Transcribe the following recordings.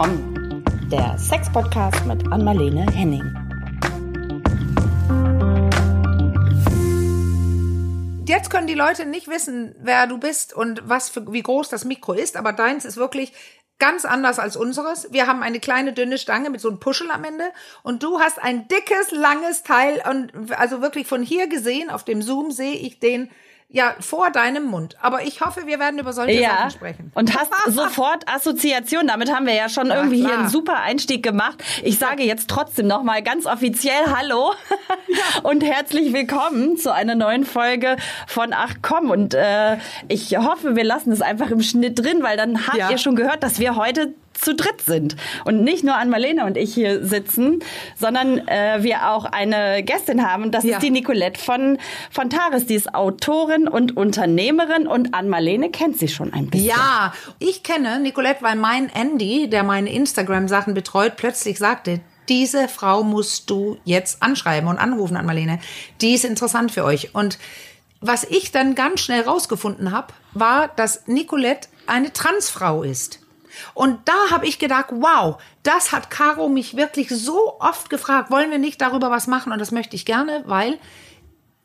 Komm, der Sex-Podcast mit Anmalene Henning. Jetzt können die Leute nicht wissen, wer du bist und was für, wie groß das Mikro ist, aber deins ist wirklich ganz anders als unseres. Wir haben eine kleine dünne Stange mit so einem Puschel am Ende und du hast ein dickes, langes Teil und also wirklich von hier gesehen auf dem Zoom sehe ich den ja, vor deinem Mund. Aber ich hoffe, wir werden über solche ja, Sachen sprechen. Und hast sofort Assoziation. Damit haben wir ja schon irgendwie klar. hier einen super Einstieg gemacht. Ich sage jetzt trotzdem nochmal ganz offiziell Hallo ja. und herzlich willkommen zu einer neuen Folge von Ach komm. Und äh, ich hoffe, wir lassen es einfach im Schnitt drin, weil dann habt ja. ihr schon gehört, dass wir heute zu dritt sind und nicht nur an Marlene und ich hier sitzen, sondern äh, wir auch eine Gästin haben. Das ja. ist die Nicolette von, von Taris. Die ist Autorin und Unternehmerin und an Marlene kennt sie schon ein bisschen. Ja, ich kenne Nicolette, weil mein Andy, der meine Instagram-Sachen betreut, plötzlich sagte, diese Frau musst du jetzt anschreiben und anrufen an Marlene. Die ist interessant für euch. Und was ich dann ganz schnell rausgefunden habe, war, dass Nicolette eine Transfrau ist. Und da habe ich gedacht, wow, das hat Caro mich wirklich so oft gefragt, wollen wir nicht darüber was machen? Und das möchte ich gerne, weil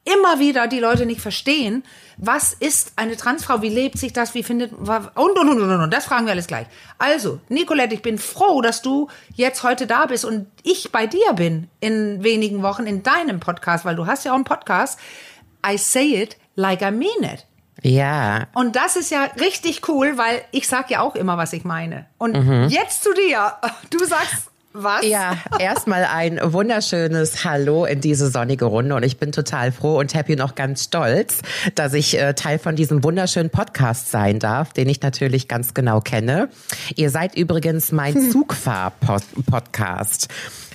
immer wieder die Leute nicht verstehen, was ist eine Transfrau, wie lebt sich das, wie findet, und, und, und, und, und, das fragen wir alles gleich. Also, Nicolette, ich bin froh, dass du jetzt heute da bist und ich bei dir bin in wenigen Wochen in deinem Podcast, weil du hast ja auch einen Podcast. I say it like I mean it. Ja. Und das ist ja richtig cool, weil ich sag ja auch immer, was ich meine. Und mhm. jetzt zu dir. Du sagst was? Ja, erstmal ein wunderschönes Hallo in diese sonnige Runde und ich bin total froh und happy und auch ganz stolz, dass ich äh, Teil von diesem wunderschönen Podcast sein darf, den ich natürlich ganz genau kenne. Ihr seid übrigens mein Zugfahr-Podcast.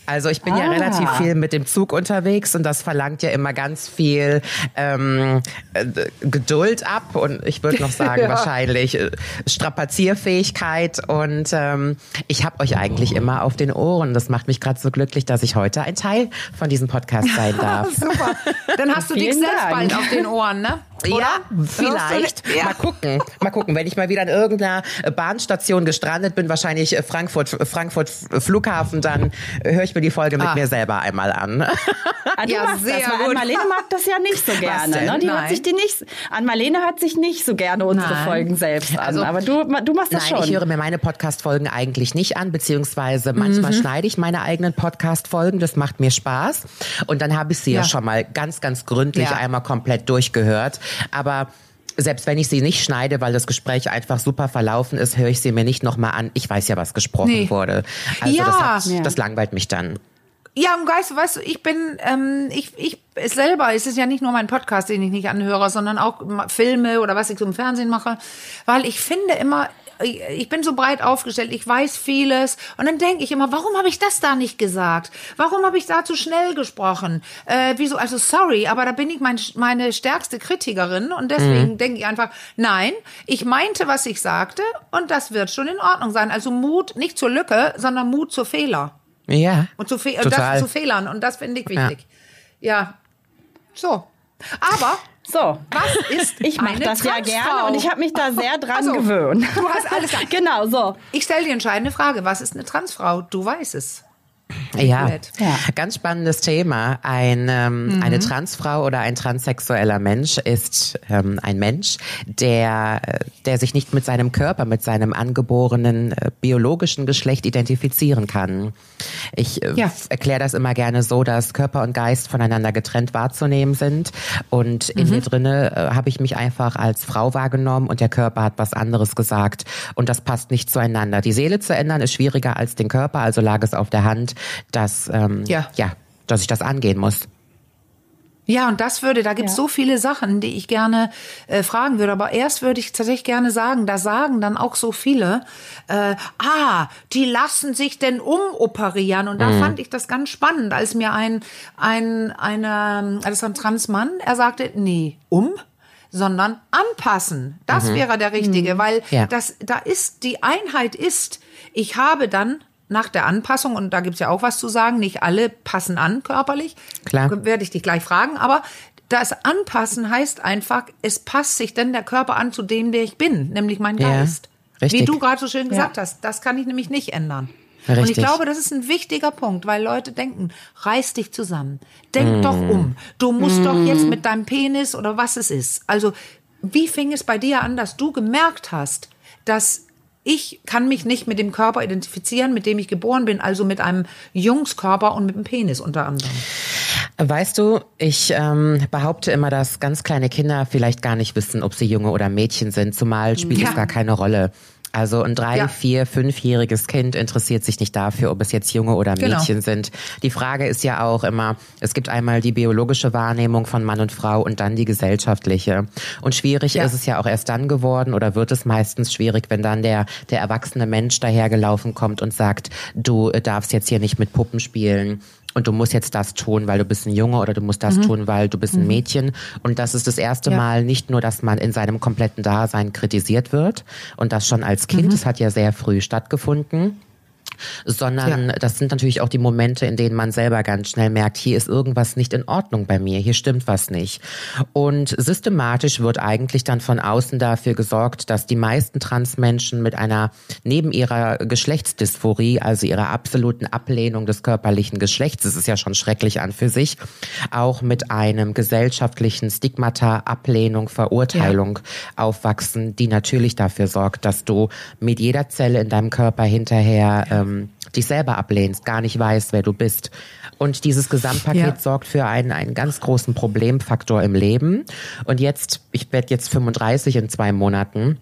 Also ich bin ah. ja relativ viel mit dem Zug unterwegs und das verlangt ja immer ganz viel ähm, äh, Geduld ab und ich würde noch sagen ja. wahrscheinlich äh, Strapazierfähigkeit und ähm, ich habe euch eigentlich immer auf den Ohren. Das macht mich gerade so glücklich, dass ich heute ein Teil von diesem Podcast sein darf. Super. Dann hast du dich selbst bald auf den Ohren, ne? Oder? Ja, vielleicht. Ja. Mal gucken. Mal gucken. Wenn ich mal wieder in irgendeiner Bahnstation gestrandet bin, wahrscheinlich Frankfurt, Frankfurt Flughafen, dann höre ich mir die Folge mit ah. mir selber einmal an. Ah, ja, sehr das, gut. Marlene mag das ja nicht so gerne. Ne? Die Nein. hört sich die nicht, an Marlene hört sich nicht so gerne unsere Nein. Folgen selbst an. Also, aber du, du machst das Nein, schon. ich höre mir meine Podcast-Folgen eigentlich nicht an, beziehungsweise manchmal mhm. schneide ich meine eigenen Podcast-Folgen. Das macht mir Spaß. Und dann habe ich sie ja. ja schon mal ganz, ganz gründlich ja. einmal komplett durchgehört. Aber selbst wenn ich sie nicht schneide, weil das Gespräch einfach super verlaufen ist, höre ich sie mir nicht nochmal an. Ich weiß ja, was gesprochen nee. wurde. Also ja. das, hat, ja. das langweilt mich dann. Ja, und Geist, weißt du, ich bin, ähm, ich, ich es selber, es ist ja nicht nur mein Podcast, den ich nicht anhöre, sondern auch Filme oder was ich so im Fernsehen mache, weil ich finde immer, ich bin so breit aufgestellt, ich weiß vieles und dann denke ich immer, warum habe ich das da nicht gesagt? Warum habe ich da zu schnell gesprochen? Äh, wieso? Also sorry, aber da bin ich mein, meine stärkste Kritikerin und deswegen mhm. denke ich einfach, nein, ich meinte, was ich sagte und das wird schon in Ordnung sein. Also Mut nicht zur Lücke, sondern Mut zur Fehler. Ja. Und zu, Fe das, zu Fehlern und das finde ich wichtig. Ja. ja. So. Aber so, was ist Ich mache das ja gerne und ich habe mich da sehr dran also, gewöhnt. Du hast alles Genau, so. Ich stelle die entscheidende Frage, was ist eine Transfrau? Du weißt es. Ja, ja, ganz spannendes Thema. Ein, ähm, mhm. Eine Transfrau oder ein transsexueller Mensch ist ähm, ein Mensch, der, der sich nicht mit seinem Körper, mit seinem angeborenen äh, biologischen Geschlecht identifizieren kann. Ich äh, ja. erkläre das immer gerne so, dass Körper und Geist voneinander getrennt wahrzunehmen sind. Und in mhm. mir drinne äh, habe ich mich einfach als Frau wahrgenommen und der Körper hat was anderes gesagt. Und das passt nicht zueinander. Die Seele zu ändern ist schwieriger als den Körper, also lag es auf der Hand, dass, ähm, ja. ja, dass ich das angehen muss. Ja, und das würde, da gibt es ja. so viele Sachen, die ich gerne äh, fragen würde. Aber erst würde ich tatsächlich gerne sagen, da sagen dann auch so viele, äh, ah, die lassen sich denn umoperieren. Und da mhm. fand ich das ganz spannend, als mir ein, ein, eine, also ein Transmann, er sagte, nee, um? sondern anpassen. Das mhm. wäre der richtige, mhm. weil ja. das da ist die Einheit ist, ich habe dann nach der Anpassung, und da gibt's ja auch was zu sagen, nicht alle passen an körperlich. Klar. Werde ich dich gleich fragen, aber das Anpassen heißt einfach, es passt sich denn der Körper an zu dem, der ich bin, nämlich mein Geist. Richtig. Wie du gerade so schön gesagt ja. hast, das kann ich nämlich nicht ändern. Richtig. Und ich glaube, das ist ein wichtiger Punkt, weil Leute denken, reiß dich zusammen, denk mm. doch um, du musst mm. doch jetzt mit deinem Penis oder was es ist. Also, wie fing es bei dir an, dass du gemerkt hast, dass ich kann mich nicht mit dem Körper identifizieren, mit dem ich geboren bin, also mit einem Jungskörper und mit dem Penis unter anderem. Weißt du, ich ähm, behaupte immer, dass ganz kleine Kinder vielleicht gar nicht wissen, ob sie Junge oder Mädchen sind, zumal spielt ja. es gar keine Rolle. Also ein drei, ja. vier, fünfjähriges Kind interessiert sich nicht dafür, ob es jetzt Junge oder genau. Mädchen genau. sind. Die Frage ist ja auch immer, es gibt einmal die biologische Wahrnehmung von Mann und Frau und dann die gesellschaftliche. Und schwierig ja. ist es ja auch erst dann geworden oder wird es meistens schwierig, wenn dann der, der erwachsene Mensch dahergelaufen kommt und sagt, du darfst jetzt hier nicht mit Puppen spielen und du musst jetzt das tun, weil du bist ein Junge oder du musst das mhm. tun, weil du bist ein mhm. Mädchen. Und das ist das erste ja. Mal nicht nur, dass man in seinem kompletten Dasein kritisiert wird und das schon als Kind, mhm. das hat ja sehr früh stattgefunden sondern ja. das sind natürlich auch die Momente, in denen man selber ganz schnell merkt, hier ist irgendwas nicht in Ordnung bei mir, hier stimmt was nicht. Und systematisch wird eigentlich dann von außen dafür gesorgt, dass die meisten Transmenschen mit einer, neben ihrer Geschlechtsdysphorie, also ihrer absoluten Ablehnung des körperlichen Geschlechts, das ist ja schon schrecklich an für sich, auch mit einem gesellschaftlichen Stigmata, Ablehnung, Verurteilung ja. aufwachsen, die natürlich dafür sorgt, dass du mit jeder Zelle in deinem Körper hinterher ähm, ähm, dich selber ablehnst, gar nicht weißt, wer du bist. Und dieses Gesamtpaket ja. sorgt für einen, einen ganz großen Problemfaktor im Leben. Und jetzt, ich werde jetzt 35 in zwei Monaten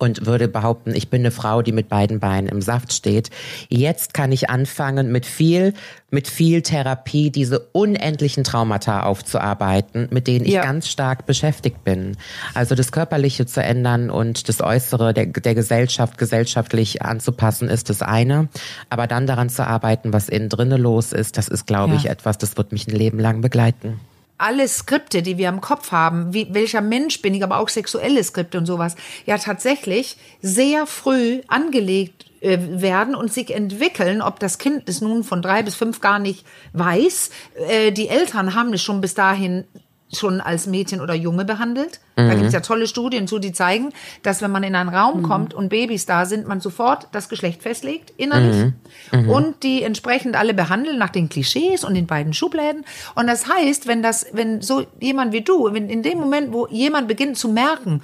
und würde behaupten, ich bin eine Frau, die mit beiden Beinen im Saft steht. Jetzt kann ich anfangen, mit viel, mit viel Therapie diese unendlichen Traumata aufzuarbeiten, mit denen ich ja. ganz stark beschäftigt bin. Also das Körperliche zu ändern und das Äußere der, der Gesellschaft gesellschaftlich anzupassen, ist das eine. Aber dann daran zu arbeiten, was innen drinnen los ist, das ist, glaube ja. ich, etwas, das wird mich ein Leben lang begleiten alle Skripte, die wir im Kopf haben, wie, welcher Mensch bin ich, aber auch sexuelle Skripte und sowas, ja tatsächlich sehr früh angelegt äh, werden und sich entwickeln, ob das Kind es nun von drei bis fünf gar nicht weiß. Äh, die Eltern haben es schon bis dahin schon als Mädchen oder Junge behandelt. Mhm. Da gibt es ja tolle Studien zu, die zeigen, dass wenn man in einen Raum mhm. kommt und Babys da sind, man sofort das Geschlecht festlegt, innerlich, mhm. mhm. und die entsprechend alle behandeln nach den Klischees und den beiden Schubläden. Und das heißt, wenn das, wenn so jemand wie du, wenn in dem Moment, wo jemand beginnt zu merken,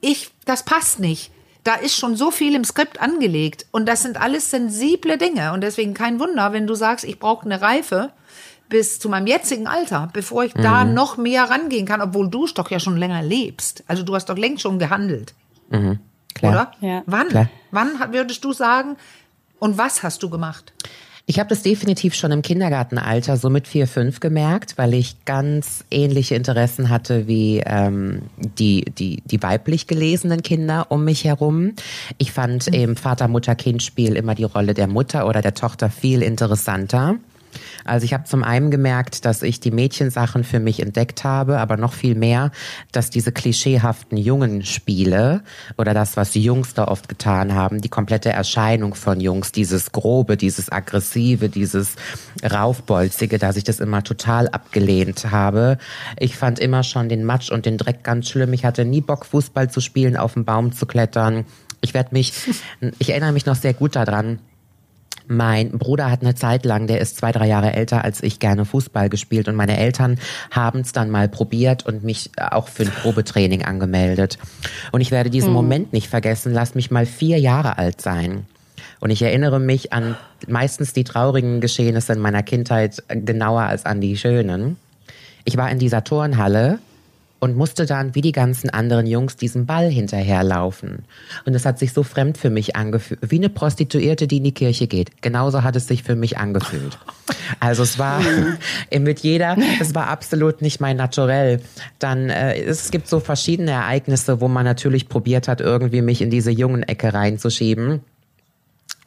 ich, das passt nicht, da ist schon so viel im Skript angelegt und das sind alles sensible Dinge und deswegen kein Wunder, wenn du sagst, ich brauche eine Reife, bis zu meinem jetzigen Alter, bevor ich mhm. da noch mehr rangehen kann, obwohl du doch ja schon länger lebst. Also du hast doch längst schon gehandelt. Mhm. Klar. Oder? Ja. Wann? Klar. Wann würdest du sagen, und was hast du gemacht? Ich habe das definitiv schon im Kindergartenalter, so mit vier, fünf gemerkt, weil ich ganz ähnliche Interessen hatte wie ähm, die, die, die weiblich gelesenen Kinder um mich herum. Ich fand mhm. im Vater-Mutter-Kind-Spiel immer die Rolle der Mutter oder der Tochter viel interessanter. Also ich habe zum einen gemerkt, dass ich die Mädchensachen für mich entdeckt habe, aber noch viel mehr, dass diese klischeehaften Jungenspiele oder das, was die Jungs da oft getan haben, die komplette Erscheinung von Jungs, dieses Grobe, dieses Aggressive, dieses Raufbolzige, dass ich das immer total abgelehnt habe. Ich fand immer schon den Matsch und den Dreck ganz schlimm. Ich hatte nie Bock, Fußball zu spielen, auf den Baum zu klettern. Ich werde mich, ich erinnere mich noch sehr gut daran, mein Bruder hat eine Zeit lang, der ist zwei, drei Jahre älter als ich, gerne Fußball gespielt und meine Eltern haben es dann mal probiert und mich auch für ein Probetraining angemeldet. Und ich werde diesen mhm. Moment nicht vergessen, lass mich mal vier Jahre alt sein. Und ich erinnere mich an meistens die traurigen Geschehnisse in meiner Kindheit genauer als an die schönen. Ich war in dieser Turnhalle und musste dann wie die ganzen anderen Jungs diesem Ball hinterherlaufen. Und es hat sich so fremd für mich angefühlt, wie eine Prostituierte, die in die Kirche geht. Genauso hat es sich für mich angefühlt. Also es war mit jeder, es war absolut nicht mein Naturell. Dann äh, es gibt so verschiedene Ereignisse, wo man natürlich probiert hat, irgendwie mich in diese jungen Ecke reinzuschieben.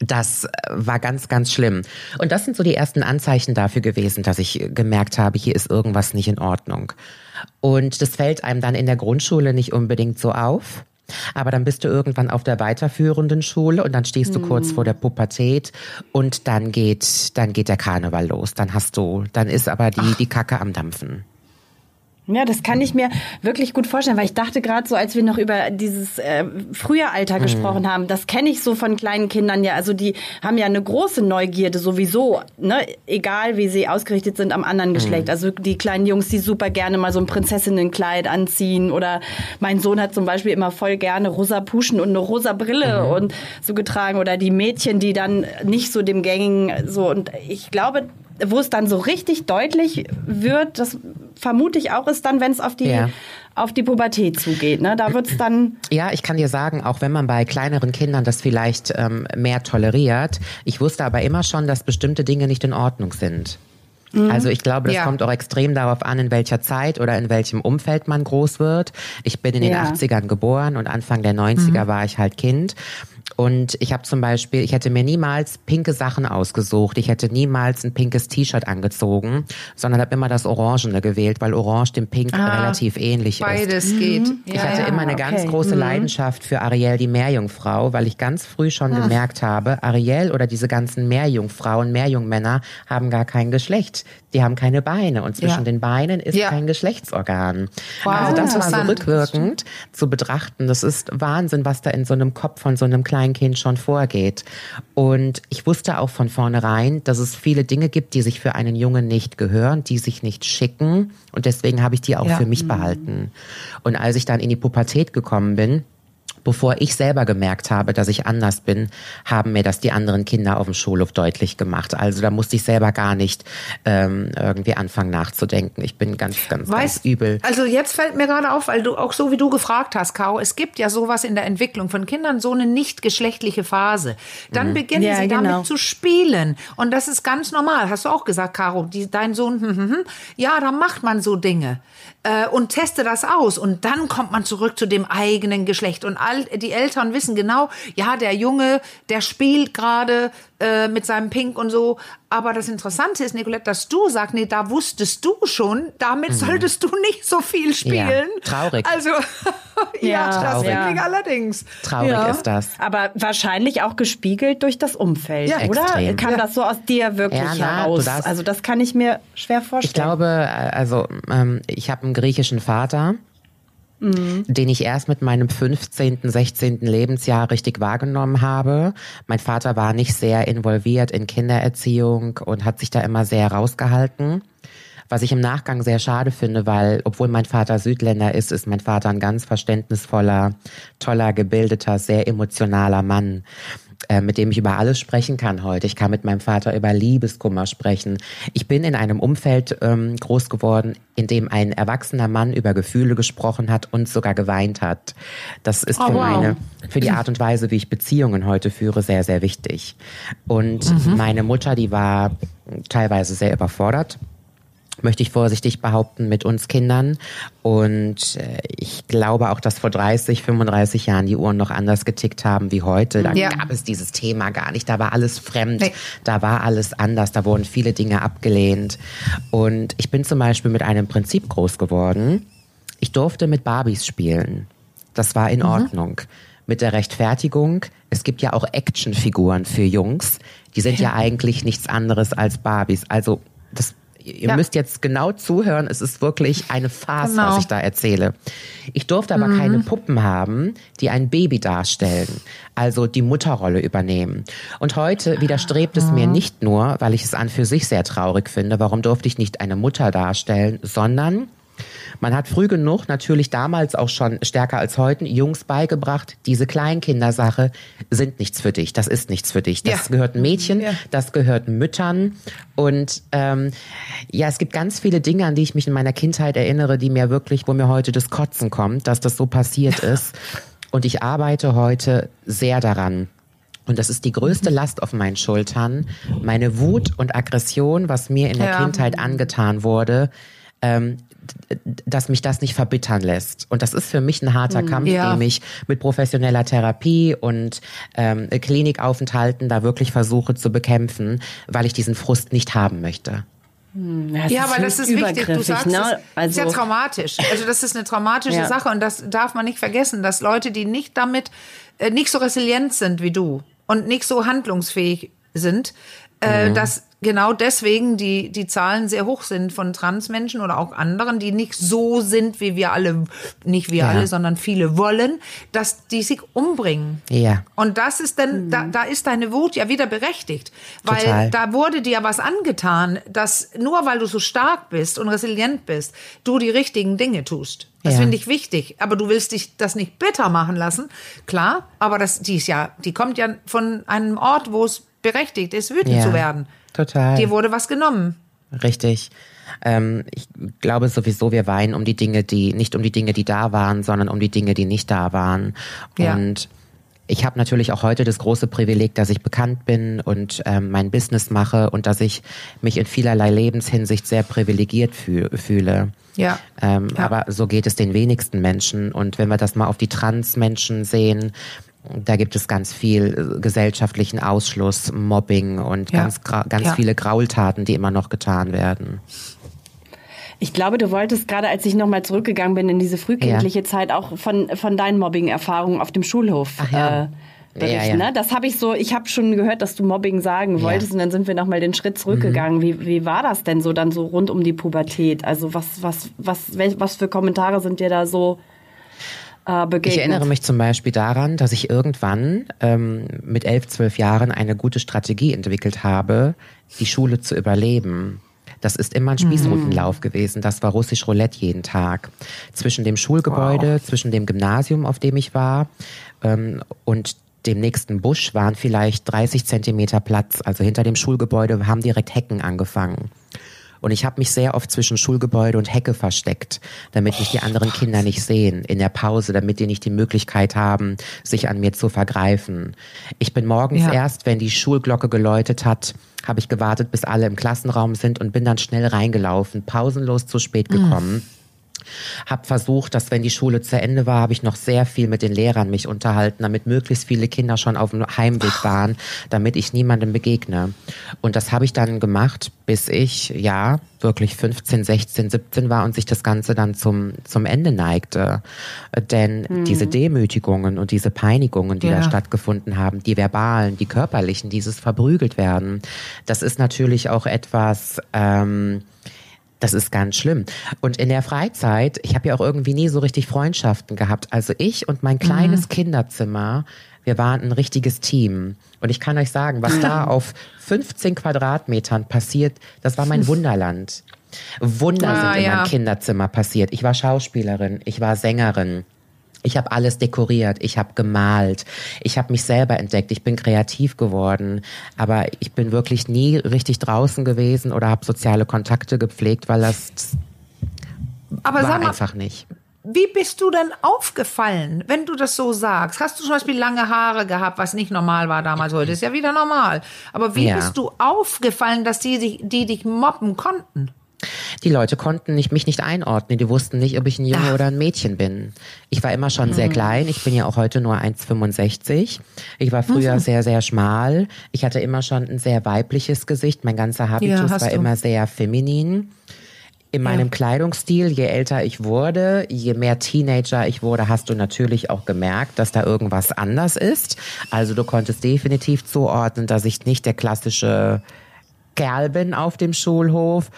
Das äh, war ganz, ganz schlimm. Und das sind so die ersten Anzeichen dafür gewesen, dass ich gemerkt habe, hier ist irgendwas nicht in Ordnung. Und das fällt einem dann in der Grundschule nicht unbedingt so auf. Aber dann bist du irgendwann auf der weiterführenden Schule und dann stehst du kurz vor der Pubertät und dann geht, dann geht der Karneval los. Dann hast du, dann ist aber die, die Kacke am Dampfen. Ja, das kann ich mir wirklich gut vorstellen, weil ich dachte gerade so, als wir noch über dieses äh, frühe Alter mhm. gesprochen haben, das kenne ich so von kleinen Kindern ja. Also die haben ja eine große Neugierde sowieso, ne? egal wie sie ausgerichtet sind am anderen Geschlecht. Mhm. Also die kleinen Jungs, die super gerne mal so ein Prinzessinnenkleid anziehen oder mein Sohn hat zum Beispiel immer voll gerne rosa Puschen und eine rosa Brille mhm. und so getragen oder die Mädchen, die dann nicht so dem gängigen so und ich glaube, wo es dann so richtig deutlich wird, das vermute ich auch, ist dann, wenn es auf die ja. auf die Pubertät zugeht. Ne? Da wird es dann. Ja, ich kann dir sagen, auch wenn man bei kleineren Kindern das vielleicht ähm, mehr toleriert, ich wusste aber immer schon, dass bestimmte Dinge nicht in Ordnung sind. Mhm. Also ich glaube, das ja. kommt auch extrem darauf an, in welcher Zeit oder in welchem Umfeld man groß wird. Ich bin in den ja. 80ern geboren und Anfang der 90er mhm. war ich halt Kind. Und ich habe zum Beispiel, ich hätte mir niemals pinke Sachen ausgesucht. Ich hätte niemals ein pinkes T-Shirt angezogen, sondern habe immer das Orangene gewählt, weil Orange dem Pink ah, relativ ähnlich beides ist. Beides geht. Ich ja, hatte immer eine okay. ganz große mhm. Leidenschaft für Ariel, die Meerjungfrau, weil ich ganz früh schon Ach. gemerkt habe, Ariel oder diese ganzen Meerjungfrauen, Meerjungmänner haben gar kein Geschlecht. Die haben keine Beine und zwischen ja. den Beinen ist ja. kein Geschlechtsorgan. Wow, also das war so rückwirkend zu betrachten. Das ist Wahnsinn, was da in so einem Kopf von so einem kleinen Kleinkind schon vorgeht. Und ich wusste auch von vornherein, dass es viele Dinge gibt, die sich für einen Jungen nicht gehören, die sich nicht schicken. Und deswegen habe ich die auch ja. für mich behalten. Und als ich dann in die Pubertät gekommen bin, bevor ich selber gemerkt habe, dass ich anders bin, haben mir das die anderen Kinder auf dem Schulhof deutlich gemacht. Also da musste ich selber gar nicht ähm, irgendwie anfangen nachzudenken. Ich bin ganz, ganz, weißt, ganz übel. Also jetzt fällt mir gerade auf, weil du auch so wie du gefragt hast, Caro, es gibt ja sowas in der Entwicklung von Kindern, so eine nicht geschlechtliche Phase. Dann mhm. beginnen ja, sie genau. damit zu spielen. Und das ist ganz normal. Hast du auch gesagt, Caro, die, dein Sohn, hm, hm, hm. ja, da macht man so Dinge äh, und teste das aus. Und dann kommt man zurück zu dem eigenen Geschlecht. Und all die Eltern wissen genau, ja, der Junge, der spielt gerade äh, mit seinem Pink und so. Aber das Interessante ist, Nicolette, dass du sagst, nee, da wusstest du schon, damit mhm. solltest du nicht so viel spielen. Ja, traurig. Also, ja, ja, das finde ich allerdings. Traurig ja. ist das. Aber wahrscheinlich auch gespiegelt durch das Umfeld, ja, oder? Extrem. Kam das so aus dir wirklich ja, na, heraus? Also, das kann ich mir schwer vorstellen. Ich glaube, äh, also, ähm, ich habe einen griechischen Vater mhm. den ich erst mit meinem 15., 16. Lebensjahr richtig wahrgenommen habe. Mein Vater war nicht sehr involviert in Kindererziehung und hat sich da immer sehr rausgehalten. Was ich im Nachgang sehr schade finde, weil obwohl mein Vater Südländer ist, ist mein Vater ein ganz verständnisvoller, toller, gebildeter, sehr emotionaler Mann. Äh, mit dem ich über alles sprechen kann heute. Ich kann mit meinem Vater über Liebeskummer sprechen. Ich bin in einem Umfeld ähm, groß geworden, in dem ein erwachsener Mann über Gefühle gesprochen hat und sogar geweint hat. Das ist oh, für wow. meine, für die Art und Weise, wie ich Beziehungen heute führe, sehr, sehr wichtig. Und mhm. meine Mutter, die war teilweise sehr überfordert möchte ich vorsichtig behaupten, mit uns Kindern. Und äh, ich glaube auch, dass vor 30, 35 Jahren die Uhren noch anders getickt haben wie heute. Da ja. gab es dieses Thema gar nicht. Da war alles fremd, nee. da war alles anders, da wurden viele Dinge abgelehnt. Und ich bin zum Beispiel mit einem Prinzip groß geworden. Ich durfte mit Barbies spielen. Das war in mhm. Ordnung. Mit der Rechtfertigung, es gibt ja auch Actionfiguren für Jungs. Die sind ja eigentlich nichts anderes als Barbies. Also das Ihr ja. müsst jetzt genau zuhören. Es ist wirklich eine Farce, genau. was ich da erzähle. Ich durfte aber mhm. keine Puppen haben, die ein Baby darstellen, also die Mutterrolle übernehmen. Und heute widerstrebt es mir nicht nur, weil ich es an für sich sehr traurig finde, warum durfte ich nicht eine Mutter darstellen, sondern man hat früh genug, natürlich damals auch schon stärker als heute, Jungs beigebracht, diese Kleinkindersache sind nichts für dich, das ist nichts für dich. Das ja. gehört Mädchen, ja. das gehört Müttern. Und ähm, ja, es gibt ganz viele Dinge, an die ich mich in meiner Kindheit erinnere, die mir wirklich, wo mir heute das Kotzen kommt, dass das so passiert ist. Und ich arbeite heute sehr daran. Und das ist die größte mhm. Last auf meinen Schultern. Meine Wut und Aggression, was mir in der ja. Kindheit angetan wurde, ähm, dass mich das nicht verbittern lässt. Und das ist für mich ein harter hm, Kampf, ja. den ich mit professioneller Therapie und ähm, Klinikaufenthalten da wirklich versuche zu bekämpfen, weil ich diesen Frust nicht haben möchte. Hm, ja, aber das ist wichtig. Du sagst, ne? also, ist ja also traumatisch. Also das ist eine traumatische ja. Sache und das darf man nicht vergessen, dass Leute, die nicht damit, äh, nicht so resilient sind wie du und nicht so handlungsfähig sind, äh, mhm. dass genau deswegen die, die Zahlen sehr hoch sind von Transmenschen oder auch anderen, die nicht so sind, wie wir alle, nicht wir ja. alle, sondern viele wollen, dass die sich umbringen. Ja. Und das ist dann, mhm. da, da ist deine Wut ja wieder berechtigt. Weil Total. da wurde dir was angetan, dass nur weil du so stark bist und resilient bist, du die richtigen Dinge tust. Das ja. finde ich wichtig. Aber du willst dich das nicht bitter machen lassen. Klar, aber das, die ist ja, die kommt ja von einem Ort, wo es berechtigt ist, wütend ja. zu werden. Total. Dir wurde was genommen. Richtig. Ähm, ich glaube sowieso, wir weinen um die Dinge, die nicht um die Dinge, die da waren, sondern um die Dinge, die nicht da waren. Ja. Und ich habe natürlich auch heute das große Privileg, dass ich bekannt bin und ähm, mein Business mache und dass ich mich in vielerlei Lebenshinsicht sehr privilegiert fühl fühle. Ja. Ähm, ja. Aber so geht es den wenigsten Menschen. Und wenn wir das mal auf die Transmenschen sehen, da gibt es ganz viel äh, gesellschaftlichen Ausschluss, Mobbing und ja. ganz, ganz ja. viele Graultaten, die immer noch getan werden. Ich glaube, du wolltest gerade, als ich nochmal zurückgegangen bin in diese frühkindliche ja. Zeit, auch von, von deinen Mobbing-Erfahrungen auf dem Schulhof Ach ja. äh, berichten. Ne? Das habe ich so, ich habe schon gehört, dass du Mobbing sagen wolltest und dann sind wir nochmal den Schritt zurückgegangen. Mhm. Wie, wie war das denn so dann so rund um die Pubertät? Also was, was, was, was für Kommentare sind dir da so äh, begegnet. Ich erinnere mich zum Beispiel daran, dass ich irgendwann ähm, mit elf, zwölf Jahren eine gute Strategie entwickelt habe, die Schule zu überleben. Das ist immer ein Spießrutenlauf mhm. gewesen. Das war russisch Roulette jeden Tag. Zwischen dem Schulgebäude, wow. zwischen dem Gymnasium, auf dem ich war, ähm, und dem nächsten Busch waren vielleicht 30 Zentimeter Platz. Also hinter dem Schulgebäude haben direkt Hecken angefangen. Und ich habe mich sehr oft zwischen Schulgebäude und Hecke versteckt, damit mich die anderen Kinder nicht sehen in der Pause, damit die nicht die Möglichkeit haben, sich an mir zu vergreifen. Ich bin morgens ja. erst, wenn die Schulglocke geläutet hat, habe ich gewartet, bis alle im Klassenraum sind und bin dann schnell reingelaufen, pausenlos zu spät gekommen. Mhm habe versucht, dass wenn die Schule zu Ende war, habe ich noch sehr viel mit den Lehrern mich unterhalten, damit möglichst viele Kinder schon auf dem Heimweg waren, damit ich niemandem begegne. Und das habe ich dann gemacht, bis ich ja wirklich 15, 16, 17 war und sich das Ganze dann zum zum Ende neigte. Denn mhm. diese Demütigungen und diese Peinigungen, die ja. da stattgefunden haben, die verbalen, die körperlichen, dieses verprügelt werden, das ist natürlich auch etwas. Ähm, das ist ganz schlimm. Und in der Freizeit, ich habe ja auch irgendwie nie so richtig Freundschaften gehabt. Also ich und mein kleines mhm. Kinderzimmer, wir waren ein richtiges Team. Und ich kann euch sagen, was da auf 15 Quadratmetern passiert, das war mein Wunderland. Wunder ah, sind in ja. meinem Kinderzimmer passiert. Ich war Schauspielerin, ich war Sängerin. Ich habe alles dekoriert, ich habe gemalt, ich habe mich selber entdeckt, ich bin kreativ geworden, aber ich bin wirklich nie richtig draußen gewesen oder habe soziale Kontakte gepflegt, weil das aber war mal, einfach nicht. Wie bist du denn aufgefallen, wenn du das so sagst? Hast du zum Beispiel lange Haare gehabt, was nicht normal war damals? Heute ist ja wieder normal. Aber wie ja. bist du aufgefallen, dass die, die dich mobben konnten? Die Leute konnten nicht, mich nicht einordnen. Die wussten nicht, ob ich ein Junge Ach. oder ein Mädchen bin. Ich war immer schon mhm. sehr klein. Ich bin ja auch heute nur 1,65. Ich war früher mhm. sehr, sehr schmal. Ich hatte immer schon ein sehr weibliches Gesicht. Mein ganzer Habitus ja, war du. immer sehr feminin. In meinem ja. Kleidungsstil, je älter ich wurde, je mehr Teenager ich wurde, hast du natürlich auch gemerkt, dass da irgendwas anders ist. Also du konntest definitiv zuordnen, dass ich nicht der klassische Kerl bin auf dem Schulhof,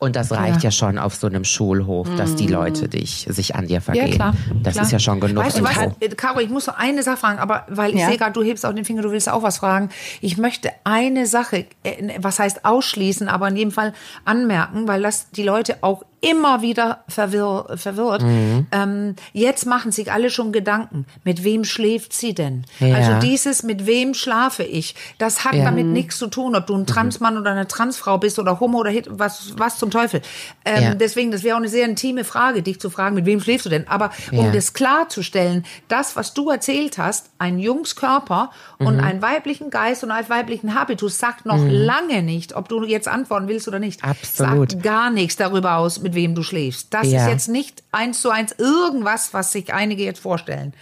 und das reicht ja. ja, schon auf so einem Schulhof, dass die Leute mhm. dich, sich an dir vergehen. Ja, klar. Das klar. ist ja schon genug. Weißt du was, äh, Caro, ich muss noch eine Sache fragen, aber weil ich ja. sehe gerade, du hebst auch den Finger, du willst auch was fragen. Ich möchte eine Sache, äh, was heißt ausschließen, aber in jedem Fall anmerken, weil das die Leute auch immer wieder verwirr, verwirrt. Mhm. Ähm, jetzt machen sich alle schon Gedanken, mit wem schläft sie denn? Ja. Also dieses, mit wem schlafe ich, das hat ja. damit nichts zu tun, ob du ein Transmann mhm. oder eine Transfrau bist oder Homo oder Hit, was, was zum Teufel. Ähm, ja. Deswegen, das wäre auch eine sehr intime Frage, dich zu fragen, mit wem schläfst du denn? Aber um das klarzustellen, das, was du erzählt hast, ein Jungskörper mhm. und einen weiblichen Geist und einen weiblichen Habitus sagt noch mhm. lange nicht, ob du jetzt antworten willst oder nicht. Absolut. Sagt gar nichts darüber aus, mit wem du schläfst. Das ja. ist jetzt nicht eins zu eins irgendwas, was sich einige jetzt vorstellen.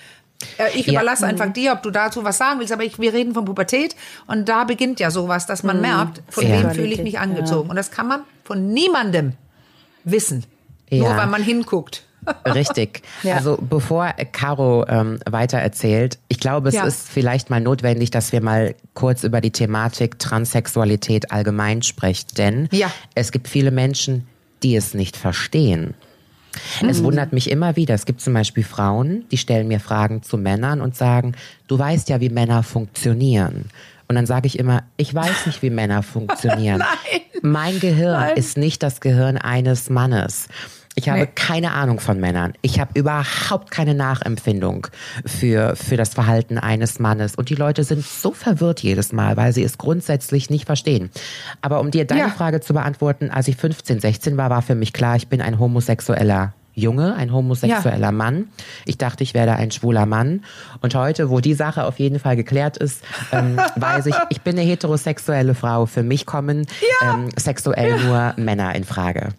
Äh, ich überlasse ja. einfach dir, ob du dazu was sagen willst, aber ich, wir reden von Pubertät und da beginnt ja sowas, dass man mhm. merkt, von ja. wem fühle ich mich angezogen. Und das kann man von niemandem wissen. Nur weil man hinguckt. Richtig. Ja. Also bevor Caro ähm, weiter erzählt, ich glaube, es ja. ist vielleicht mal notwendig, dass wir mal kurz über die Thematik Transsexualität allgemein sprechen, denn ja. es gibt viele Menschen, die es nicht verstehen. Mhm. Es wundert mich immer wieder. Es gibt zum Beispiel Frauen, die stellen mir Fragen zu Männern und sagen, du weißt ja, wie Männer funktionieren. Und dann sage ich immer, ich weiß nicht, wie Männer funktionieren. mein Gehirn Nein. ist nicht das Gehirn eines Mannes. Ich habe nee. keine Ahnung von Männern. Ich habe überhaupt keine Nachempfindung für, für das Verhalten eines Mannes. Und die Leute sind so verwirrt jedes Mal, weil sie es grundsätzlich nicht verstehen. Aber um dir deine ja. Frage zu beantworten, als ich 15, 16 war, war für mich klar, ich bin ein homosexueller Junge, ein homosexueller ja. Mann. Ich dachte, ich werde ein schwuler Mann. Und heute, wo die Sache auf jeden Fall geklärt ist, ähm, weiß ich, ich bin eine heterosexuelle Frau. Für mich kommen ja. ähm, sexuell ja. nur Männer in Frage.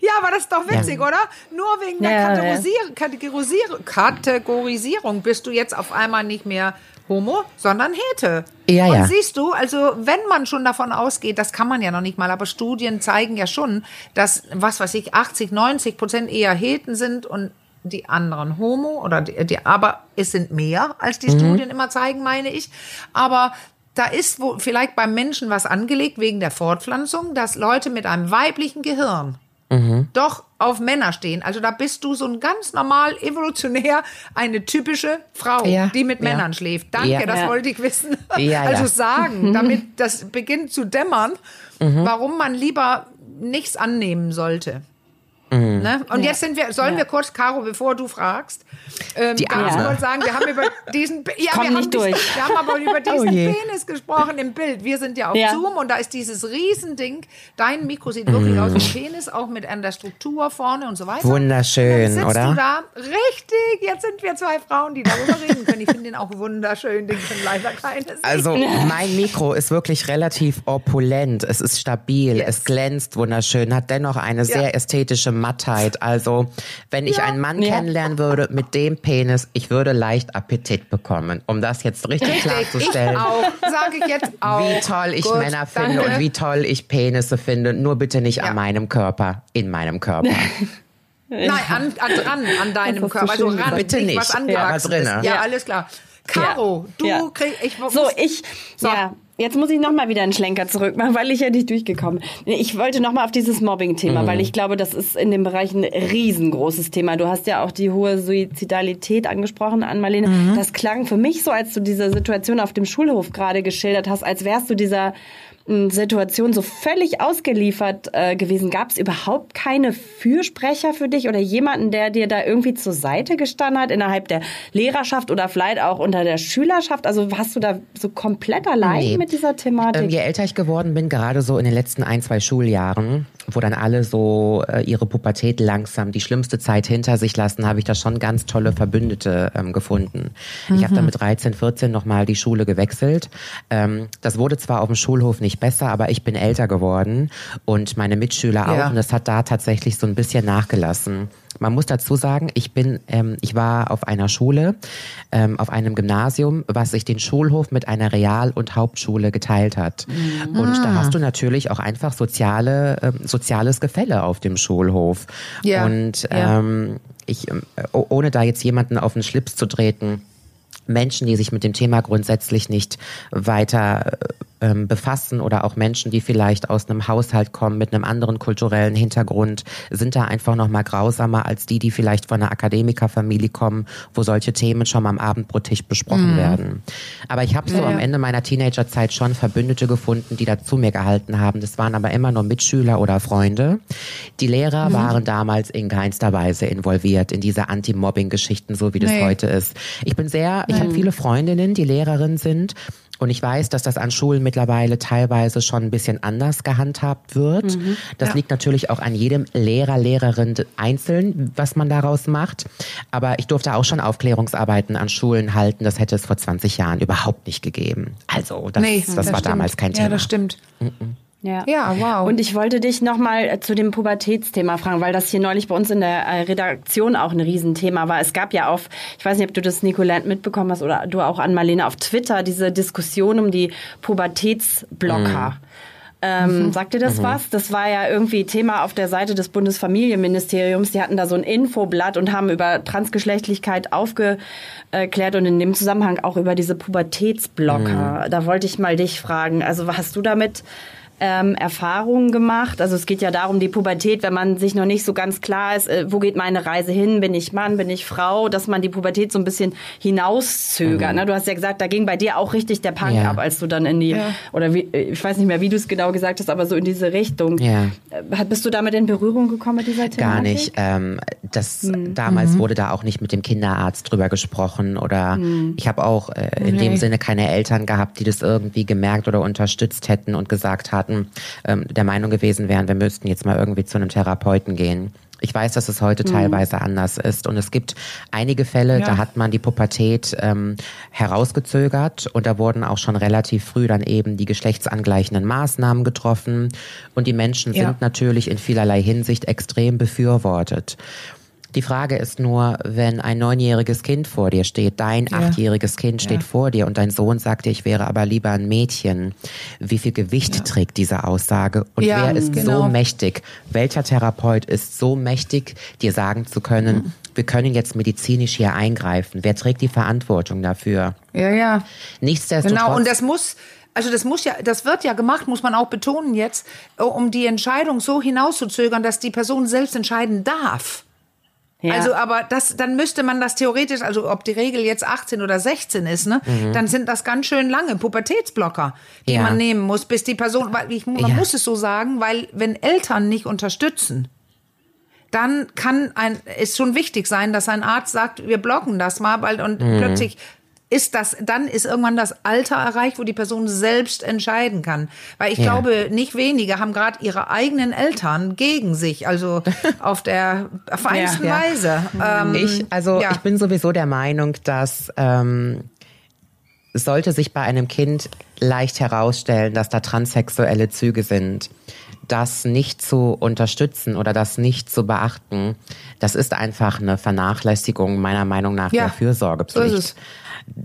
Ja, aber das ist doch witzig, ja. oder? Nur wegen der ja, Kategorisier Kategorisier Kategorisierung bist du jetzt auf einmal nicht mehr Homo, sondern Hete. Ja, und ja. siehst du, also wenn man schon davon ausgeht, das kann man ja noch nicht mal, aber Studien zeigen ja schon, dass, was weiß ich, 80, 90 Prozent eher Heten sind und die anderen Homo oder die, die aber es sind mehr, als die mhm. Studien immer zeigen, meine ich. Aber da ist wo vielleicht beim Menschen was angelegt wegen der Fortpflanzung, dass Leute mit einem weiblichen Gehirn mhm. doch auf Männer stehen. Also da bist du so ein ganz normal evolutionär eine typische Frau, ja, die mit ja. Männern schläft. Danke, ja. das wollte ich wissen. also sagen, damit das beginnt zu dämmern, mhm. warum man lieber nichts annehmen sollte. Mhm. Ne? Und ja. jetzt sind wir, sollen ja. wir kurz, Caro, bevor du fragst, ähm, die ganz kurz sagen, wir haben über diesen, ja, Komm wir, haben nicht durch. Nicht, wir haben aber über oh diesen oh Penis gesprochen im Bild. Wir sind ja auf ja. Zoom und da ist dieses Riesending. Dein Mikro sieht wirklich mm. aus wie ein Penis, auch mit an der Struktur vorne und so weiter. Wunderschön, sitzt oder? Du da. Richtig, jetzt sind wir zwei Frauen, die darüber reden können. Ich finde den auch wunderschön, den können leider keine sehen. Also mein Mikro ist wirklich relativ opulent. Es ist stabil, yes. es glänzt wunderschön, hat dennoch eine sehr ästhetische Mattheit. Also, wenn ich ja, einen Mann ja. kennenlernen würde mit dem Penis, ich würde leicht Appetit bekommen. Um das jetzt richtig, richtig klarzustellen. Ich auch, sage ich jetzt auch. Wie toll ich Gut, Männer finde danke. und wie toll ich Penisse finde. Nur bitte nicht ja. an meinem Körper, in meinem Körper. Nein, an, an, dran, an deinem Körper. Also ran, bitte nicht. Was angewachsen ja, ist. Ja, alles klar. Caro, du kriegst. Ich, so, ich. So. Ja. Jetzt muss ich nochmal wieder einen Schlenker zurück machen, weil ich ja nicht durchgekommen bin. Ich wollte nochmal auf dieses Mobbing-Thema, mhm. weil ich glaube, das ist in dem Bereich ein riesengroßes Thema. Du hast ja auch die hohe Suizidalität angesprochen, Ann-Marlene. Mhm. Das klang für mich so, als du diese Situation auf dem Schulhof gerade geschildert hast, als wärst du dieser Situation so völlig ausgeliefert äh, gewesen. Gab es überhaupt keine Fürsprecher für dich oder jemanden, der dir da irgendwie zur Seite gestanden hat innerhalb der Lehrerschaft oder vielleicht auch unter der Schülerschaft? Also warst du da so komplett allein nee. mit dieser Thematik? Ähm, je älter ich geworden bin, gerade so in den letzten ein, zwei Schuljahren, wo dann alle so äh, ihre Pubertät langsam die schlimmste Zeit hinter sich lassen, habe ich da schon ganz tolle Verbündete ähm, gefunden. Mhm. Ich habe dann mit 13, 14 nochmal die Schule gewechselt. Ähm, das wurde zwar auf dem Schulhof nicht besser, aber ich bin älter geworden und meine Mitschüler ja. auch und es hat da tatsächlich so ein bisschen nachgelassen. Man muss dazu sagen, ich bin, ähm, ich war auf einer Schule, ähm, auf einem Gymnasium, was sich den Schulhof mit einer Real- und Hauptschule geteilt hat. Mhm. Und da hast du natürlich auch einfach soziale, ähm, soziales Gefälle auf dem Schulhof. Ja. Und ähm, ich, ähm, ohne da jetzt jemanden auf den Schlips zu treten, Menschen, die sich mit dem Thema grundsätzlich nicht weiter ähm, befassen oder auch Menschen, die vielleicht aus einem Haushalt kommen mit einem anderen kulturellen Hintergrund, sind da einfach noch mal grausamer als die, die vielleicht von einer Akademikerfamilie kommen, wo solche Themen schon mal am Abendbrottisch besprochen mhm. werden. Aber ich habe so ja, am Ende meiner Teenagerzeit schon Verbündete gefunden, die da zu mir gehalten haben. Das waren aber immer nur Mitschüler oder Freunde. Die Lehrer mhm. waren damals in keinster Weise involviert in diese Anti-Mobbing-Geschichten, so wie das nee. heute ist. Ich bin sehr, ich mhm. habe viele Freundinnen, die Lehrerinnen sind und ich weiß, dass das an Schulen mittlerweile teilweise schon ein bisschen anders gehandhabt wird. Mhm, das ja. liegt natürlich auch an jedem Lehrer, Lehrerin einzeln, was man daraus macht. Aber ich durfte auch schon Aufklärungsarbeiten an Schulen halten. Das hätte es vor 20 Jahren überhaupt nicht gegeben. Also das, nee, das, das war stimmt. damals kein Thema. Ja, das stimmt. Mhm. Ja. ja, wow. Und ich wollte dich nochmal äh, zu dem Pubertätsthema fragen, weil das hier neulich bei uns in der äh, Redaktion auch ein Riesenthema war. Es gab ja auf, ich weiß nicht, ob du das Nicolette mitbekommen hast oder du auch an Marlene auf Twitter, diese Diskussion um die Pubertätsblocker. Mhm Ähm, mhm. Sagt ihr das mhm. was? Das war ja irgendwie Thema auf der Seite des Bundesfamilienministeriums. Die hatten da so ein Infoblatt und haben über Transgeschlechtlichkeit aufgeklärt und in dem Zusammenhang auch über diese Pubertätsblocker. Mhm. Da wollte ich mal dich fragen. Also hast du damit ähm, Erfahrungen gemacht. Also es geht ja darum, die Pubertät, wenn man sich noch nicht so ganz klar ist, äh, wo geht meine Reise hin, bin ich Mann, bin ich Frau, dass man die Pubertät so ein bisschen hinauszögert. Mhm. Ne? Du hast ja gesagt, da ging bei dir auch richtig der Punk ja. ab, als du dann in die, ja. oder wie, ich weiß nicht mehr, wie du es genau gesagt hast, aber so in diese Richtung. Ja. Äh, bist du damit in Berührung gekommen mit dieser Thematik? Gar nicht. Ähm, das, mhm. Damals mhm. wurde da auch nicht mit dem Kinderarzt drüber gesprochen oder mhm. ich habe auch äh, in okay. dem Sinne keine Eltern gehabt, die das irgendwie gemerkt oder unterstützt hätten und gesagt haben, Experten ähm, der Meinung gewesen wären, wir müssten jetzt mal irgendwie zu einem Therapeuten gehen. Ich weiß, dass es heute mhm. teilweise anders ist. Und es gibt einige Fälle, ja. da hat man die Pubertät ähm, herausgezögert und da wurden auch schon relativ früh dann eben die geschlechtsangleichenden Maßnahmen getroffen. Und die Menschen ja. sind natürlich in vielerlei Hinsicht extrem befürwortet. Die Frage ist nur, wenn ein neunjähriges Kind vor dir steht, dein ja. achtjähriges Kind steht ja. vor dir und dein Sohn sagt dir, ich wäre aber lieber ein Mädchen. Wie viel Gewicht ja. trägt diese Aussage? Und wer ist genau. so mächtig? Welcher Therapeut ist so mächtig, dir sagen zu können, mhm. wir können jetzt medizinisch hier eingreifen? Wer trägt die Verantwortung dafür? Ja, ja. Nichtsdestotrotz. Genau, und das muss, also das muss ja, das wird ja gemacht, muss man auch betonen jetzt, um die Entscheidung so hinauszuzögern, dass die Person selbst entscheiden darf. Ja. Also, aber das, dann müsste man das theoretisch, also ob die Regel jetzt 18 oder 16 ist, ne, mhm. dann sind das ganz schön lange Pubertätsblocker, die ja. man nehmen muss, bis die Person, weil ich, man ja. muss es so sagen, weil wenn Eltern nicht unterstützen, dann kann ein, ist schon wichtig sein, dass ein Arzt sagt, wir blocken das mal, weil und mhm. plötzlich ist das, dann ist irgendwann das Alter erreicht, wo die Person selbst entscheiden kann. Weil ich ja. glaube, nicht wenige haben gerade ihre eigenen Eltern gegen sich, also auf der feinsten ja, ja. Weise. Ähm, ich, also ich bin sowieso der Meinung, dass ähm, sollte sich bei einem Kind leicht herausstellen, dass da transsexuelle Züge sind, das nicht zu unterstützen oder das nicht zu beachten, das ist einfach eine Vernachlässigung meiner Meinung nach ja, der Fürsorgepflicht. So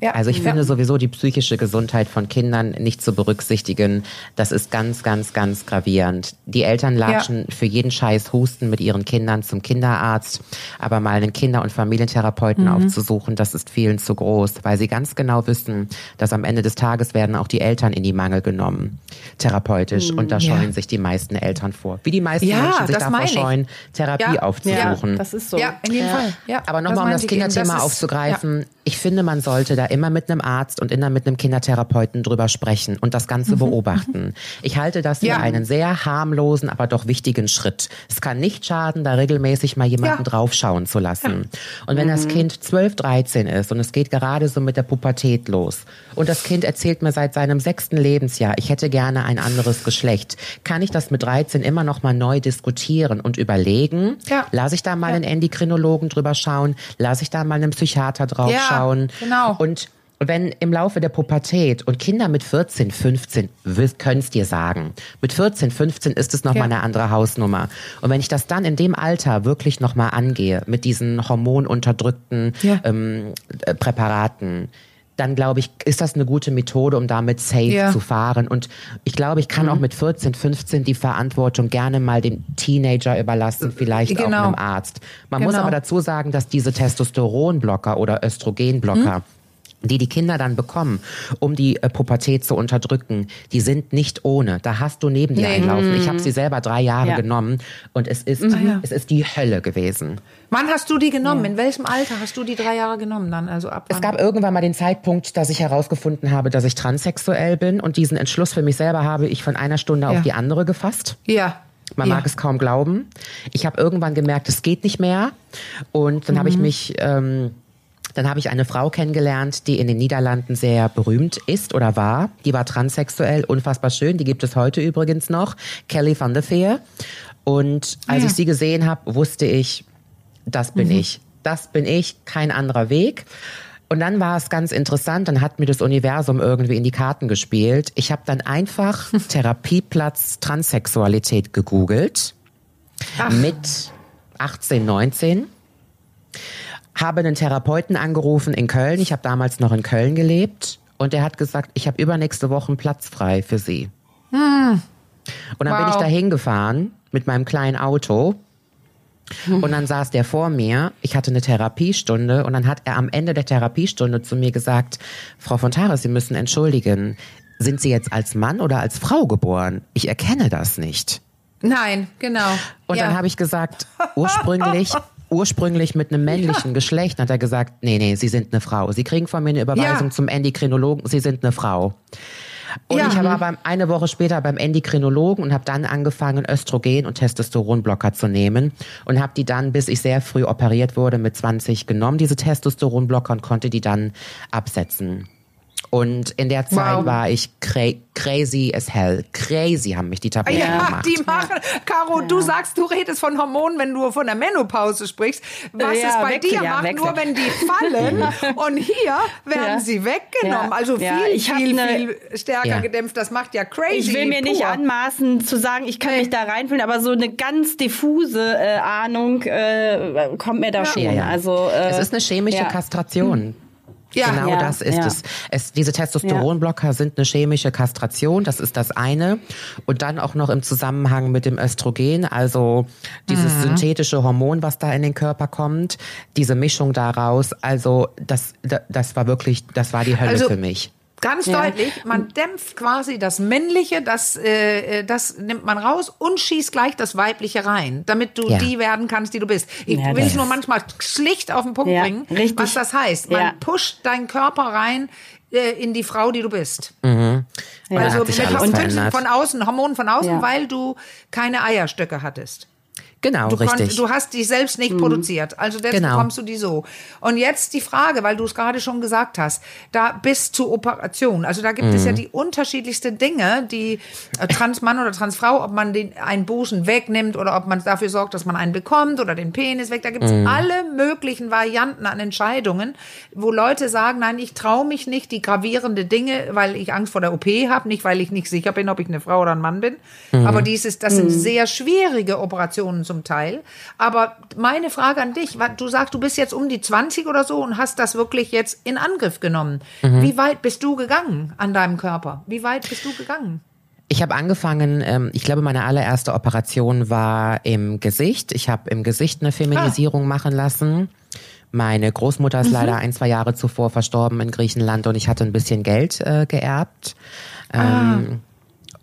ja. Also ich finde sowieso die psychische Gesundheit von Kindern nicht zu berücksichtigen. Das ist ganz, ganz, ganz gravierend. Die Eltern latschen ja. für jeden Scheiß Husten mit ihren Kindern zum Kinderarzt, aber mal einen Kinder- und Familientherapeuten mhm. aufzusuchen, das ist vielen zu groß, weil sie ganz genau wissen, dass am Ende des Tages werden auch die Eltern in die Mangel genommen, therapeutisch. Mhm. Und da scheuen ja. sich die meisten Eltern vor. Wie die meisten Menschen sich davor scheuen, Therapie aufzusuchen. Ja, das ist so. Ja, in jedem Fall. Ja, aber nochmal, um das Kinderthema aufzugreifen, ich finde, man sollte da immer mit einem Arzt und immer mit einem Kindertherapeuten drüber sprechen und das Ganze mhm. beobachten. Ich halte das ja. für einen sehr harmlosen, aber doch wichtigen Schritt. Es kann nicht schaden, da regelmäßig mal jemanden ja. draufschauen zu lassen. Ja. Und wenn mhm. das Kind 12, 13 ist und es geht gerade so mit der Pubertät los und das Kind erzählt mir seit seinem sechsten Lebensjahr, ich hätte gerne ein anderes Geschlecht, kann ich das mit 13 immer noch mal neu diskutieren und überlegen? Ja. Lass ich da mal einen Endokrinologen drüber schauen? Lass ich da mal einen Psychiater draufschauen? Ja, genau. Und wenn im Laufe der Pubertät und Kinder mit 14, 15 können es dir sagen. Mit 14, 15 ist es nochmal ja. eine andere Hausnummer. Und wenn ich das dann in dem Alter wirklich nochmal angehe, mit diesen hormonunterdrückten ja. ähm, äh, Präparaten, dann glaube ich, ist das eine gute Methode, um damit safe ja. zu fahren. Und ich glaube, ich kann mhm. auch mit 14, 15 die Verantwortung gerne mal dem Teenager überlassen, vielleicht genau. auch einem Arzt. Man genau. muss aber dazu sagen, dass diese Testosteronblocker oder Östrogenblocker, mhm die die Kinder dann bekommen, um die äh, Pubertät zu unterdrücken, die sind nicht ohne. Da hast du neben dir nee. einlaufen. Ich habe sie selber drei Jahre ja. genommen und es ist, mhm. ja. es ist die Hölle gewesen. Wann hast du die genommen? Ja. In welchem Alter hast du die drei Jahre genommen dann? Also ab wann? Es gab irgendwann mal den Zeitpunkt, dass ich herausgefunden habe, dass ich transsexuell bin und diesen Entschluss für mich selber habe ich von einer Stunde auf die andere gefasst. Ja. Man mag es kaum glauben. Ich habe irgendwann gemerkt, es geht nicht mehr. Und dann mhm. habe ich mich ähm, dann habe ich eine Frau kennengelernt, die in den Niederlanden sehr berühmt ist oder war. Die war transsexuell, unfassbar schön. Die gibt es heute übrigens noch. Kelly van der Veer. Und als ja. ich sie gesehen habe, wusste ich, das bin mhm. ich. Das bin ich, kein anderer Weg. Und dann war es ganz interessant, dann hat mir das Universum irgendwie in die Karten gespielt. Ich habe dann einfach Therapieplatz Transsexualität gegoogelt Ach. mit 18, 19 habe einen Therapeuten angerufen in Köln. Ich habe damals noch in Köln gelebt und der hat gesagt, ich habe übernächste Woche einen Platz frei für Sie. Hm. Und dann wow. bin ich da hingefahren mit meinem kleinen Auto. Und dann saß der vor mir, ich hatte eine Therapiestunde und dann hat er am Ende der Therapiestunde zu mir gesagt, Frau Fontares, Sie müssen entschuldigen, sind Sie jetzt als Mann oder als Frau geboren? Ich erkenne das nicht. Nein, genau. Und ja. dann habe ich gesagt, ursprünglich ursprünglich mit einem männlichen ja. Geschlecht. Hat er gesagt, nee, nee, Sie sind eine Frau. Sie kriegen von mir eine Überweisung ja. zum Endokrinologen, Sie sind eine Frau. Und ja. ich habe aber eine Woche später beim Endokrinologen und habe dann angefangen, Östrogen und Testosteronblocker zu nehmen und habe die dann, bis ich sehr früh operiert wurde, mit 20 genommen, diese Testosteronblocker und konnte die dann absetzen. Und in der Zeit wow. war ich cra crazy as hell. Crazy haben mich die Tabletten ja, gemacht. die machen. Caro, ja. du sagst, du redest von Hormonen, wenn du von der Menopause sprichst. Was ja, es bei wechsel, dir macht, wechsel. nur wenn die fallen. und hier werden sie weggenommen. Also viel, ich viel, ne, viel stärker gedämpft. Das macht ja crazy. Ich will mir pur. nicht anmaßen zu sagen, ich kann mich da reinfühlen, aber so eine ganz diffuse äh, Ahnung äh, kommt mir da schon. Also, äh, es ist eine chemische Kastration. Hm. Ja, genau ja, das ist ja. es. es. Diese Testosteronblocker ja. sind eine chemische Kastration, das ist das eine. Und dann auch noch im Zusammenhang mit dem Östrogen, also dieses mhm. synthetische Hormon, was da in den Körper kommt, diese Mischung daraus, also das, das war wirklich, das war die Hölle also, für mich. Ganz ja. deutlich, man dämpft quasi das Männliche, das, äh, äh, das nimmt man raus und schießt gleich das Weibliche rein, damit du ja. die werden kannst, die du bist. Ich ja, will es nur manchmal schlicht auf den Punkt bringen, richtig. was das heißt. Man pusht deinen Körper rein äh, in die Frau, die du bist. Mhm. Also mit von außen, Hormonen von außen, weil du keine Eierstöcke hattest. Genau, du richtig. du hast die selbst nicht mhm. produziert, also deswegen genau. bekommst du die so. Und jetzt die Frage, weil du es gerade schon gesagt hast, da bis zur Operation. Also da gibt mhm. es ja mhm. die unterschiedlichsten Dinge, die äh, Transmann oder Transfrau, ob man den einen Busen wegnimmt oder ob man dafür sorgt, dass man einen bekommt oder den Penis weg. Da gibt es mhm. alle möglichen Varianten an Entscheidungen, wo Leute sagen, nein, ich traue mich nicht, die gravierende Dinge, weil ich Angst vor der OP habe, nicht weil ich nicht sicher bin, ob ich eine Frau oder ein Mann bin. Mhm. Aber dieses, das sind mhm. sehr schwierige Operationen zum Teil. Aber meine Frage an dich, du sagst, du bist jetzt um die 20 oder so und hast das wirklich jetzt in Angriff genommen. Mhm. Wie weit bist du gegangen an deinem Körper? Wie weit bist du gegangen? Ich habe angefangen, ähm, ich glaube, meine allererste Operation war im Gesicht. Ich habe im Gesicht eine Feminisierung ah. machen lassen. Meine Großmutter ist mhm. leider ein, zwei Jahre zuvor verstorben in Griechenland und ich hatte ein bisschen Geld äh, geerbt. Ah.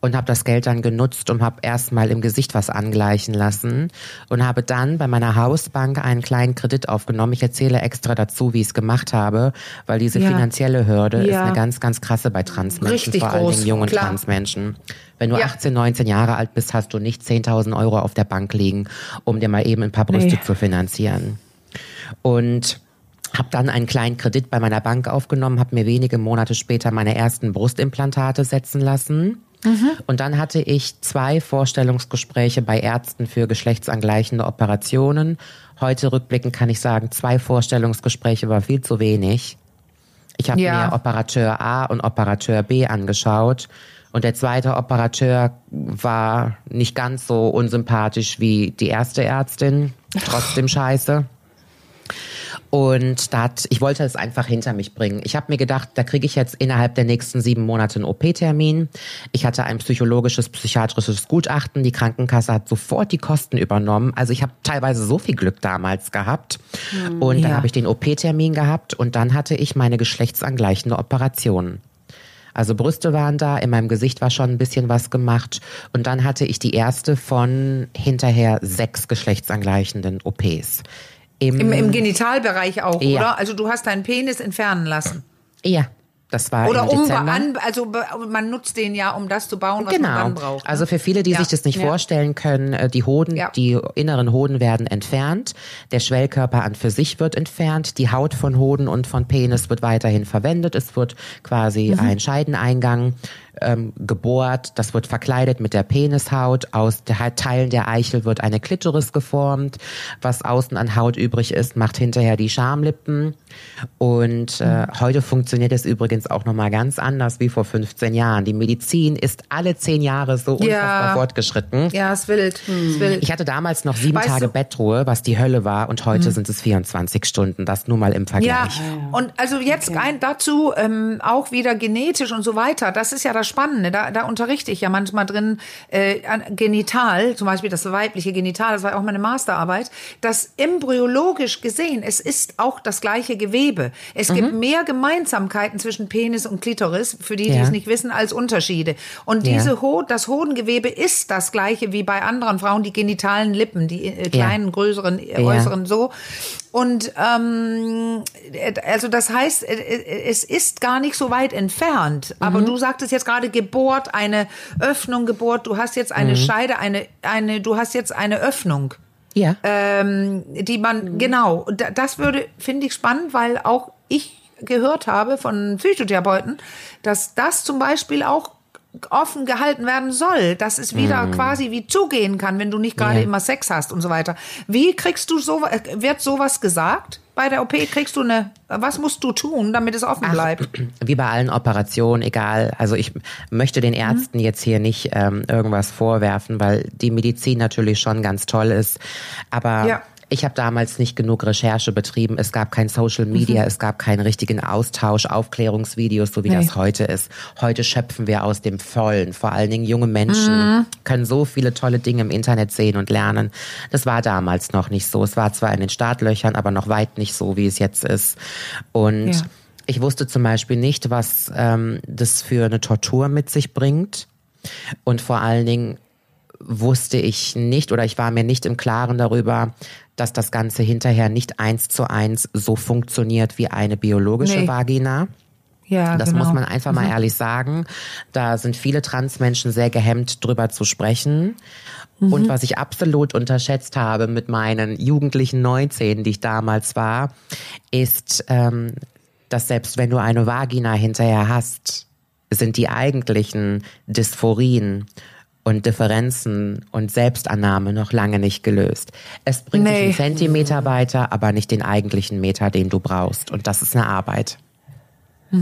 Und habe das Geld dann genutzt und habe erstmal im Gesicht was angleichen lassen und habe dann bei meiner Hausbank einen kleinen Kredit aufgenommen. Ich erzähle extra dazu, wie ich es gemacht habe, weil diese ja. finanzielle Hürde ja. ist eine ganz, ganz krasse bei Transmenschen, Richtig vor allem jungen klar. Transmenschen. Wenn du ja. 18, 19 Jahre alt bist, hast du nicht 10.000 Euro auf der Bank liegen, um dir mal eben ein paar Brüste nee. zu finanzieren. Und habe dann einen kleinen Kredit bei meiner Bank aufgenommen, habe mir wenige Monate später meine ersten Brustimplantate setzen lassen Mhm. Und dann hatte ich zwei Vorstellungsgespräche bei Ärzten für geschlechtsangleichende Operationen. Heute rückblickend kann ich sagen, zwei Vorstellungsgespräche war viel zu wenig. Ich habe ja. mir Operateur A und Operateur B angeschaut. Und der zweite Operateur war nicht ganz so unsympathisch wie die erste Ärztin. Trotzdem scheiße. Und da hat, ich wollte es einfach hinter mich bringen. Ich habe mir gedacht, da kriege ich jetzt innerhalb der nächsten sieben Monate einen OP-Termin. Ich hatte ein psychologisches, psychiatrisches Gutachten. Die Krankenkasse hat sofort die Kosten übernommen. Also ich habe teilweise so viel Glück damals gehabt. Hm, und dann ja. habe ich den OP-Termin gehabt und dann hatte ich meine geschlechtsangleichende Operation. Also Brüste waren da, in meinem Gesicht war schon ein bisschen was gemacht. Und dann hatte ich die erste von hinterher sechs geschlechtsangleichenden OPs. Im, Im, Im, Genitalbereich auch, ja. oder? Also du hast deinen Penis entfernen lassen. Ja. Das war Oder um an, also man nutzt den ja, um das zu bauen, was genau. man dann braucht. Ne? Also für viele, die ja. sich das nicht ja. vorstellen können, äh, die Hoden, ja. die inneren Hoden werden entfernt, der Schwellkörper an für sich wird entfernt, die Haut von Hoden und von Penis wird weiterhin verwendet, es wird quasi mhm. ein Scheideneingang ähm, gebohrt, das wird verkleidet mit der Penishaut, aus der Teilen der Eichel wird eine Klitoris geformt, was außen an Haut übrig ist, macht hinterher die Schamlippen Und äh, heute funktioniert es übrigens auch nochmal ganz anders wie vor 15 Jahren. Die Medizin ist alle zehn Jahre so unfassbar Ja. fortgeschritten. Ja, ist wild. Ist wild. Ich hatte damals noch sieben Weißt Tage du- Mhm. Bettruhe, was die Hölle war, und heute sind es 24 Stunden. Das nur mal im Vergleich. Ja, und also jetzt ein, dazu ähm, auch wieder genetisch und so weiter. Das ist ja das Spannende. Da, da unterrichte ich ja manchmal drin äh, Genital, zum Beispiel das weibliche Genital, das war auch meine Masterarbeit. Das embryologisch gesehen, es ist auch das gleiche Gewebe. Es gibt Mhm. mehr Gemeinsamkeiten zwischen Penis und Klitoris, für die, die Ja. es nicht wissen, als Unterschiede. Und Ja. diese Ho das Hodengewebe ist das gleiche wie bei anderen Frauen, die genitalen Lippen, die äh, kleinen, größeren, äh, Ja. äußeren so. Und ähm, äh, also das heißt, äh, äh, es ist gar nicht so weit entfernt. Aber Mhm. du sagtest jetzt gerade Geburt, eine Öffnung Geburt. Du hast jetzt eine Mhm. Scheide, eine eine. Du hast jetzt eine Öffnung Ja. ähm, die man, genau, Und da- das würde, finde ich spannend, weil auch ich gehört habe von Psychotherapeuten, dass das zum Beispiel auch offen gehalten werden soll, dass es wieder quasi wie zugehen kann, wenn du nicht gerade Ja. immer Sex hast und so weiter. Wie kriegst du so, wird sowas gesagt? Bei der OP kriegst du eine, was musst du tun, damit es offen bleibt? wie bei allen Operationen, egal. Also ich möchte den Ärzten jetzt hier nicht ähm, irgendwas vorwerfen, weil die Medizin natürlich schon ganz toll ist. Aber Ja. Ich habe damals nicht genug Recherche betrieben. Es gab kein Social Media, es gab keinen richtigen Austausch, Aufklärungsvideos, so wie Nee. das heute ist. Heute schöpfen wir aus dem Vollen. Vor allen Dingen junge Menschen können so viele tolle Dinge im Internet sehen und lernen. Das war damals noch nicht so. Es war zwar in den Startlöchern, aber noch weit nicht so, wie es jetzt ist. Und Ja. ich wusste zum Beispiel nicht, was ähm, das für eine Tortur mit sich bringt. Und vor allen Dingen wusste ich nicht oder ich war mir nicht im Klaren darüber, dass das Ganze hinterher nicht eins zu eins so funktioniert wie eine biologische Nee. Vagina. Ja, Das genau. muss man einfach mal ehrlich sagen. Da sind viele Transmenschen sehr gehemmt, drüber zu sprechen. Und was ich absolut unterschätzt habe mit meinen jugendlichen 19, die ich damals war, ist, ähm, dass selbst wenn du eine Vagina hinterher hast, sind die eigentlichen Dysphorien und Differenzen und Selbstannahme noch lange nicht gelöst. Es bringt dich Nee. einen Zentimeter weiter, aber nicht den eigentlichen Meter, den du brauchst. Und das ist eine Arbeit.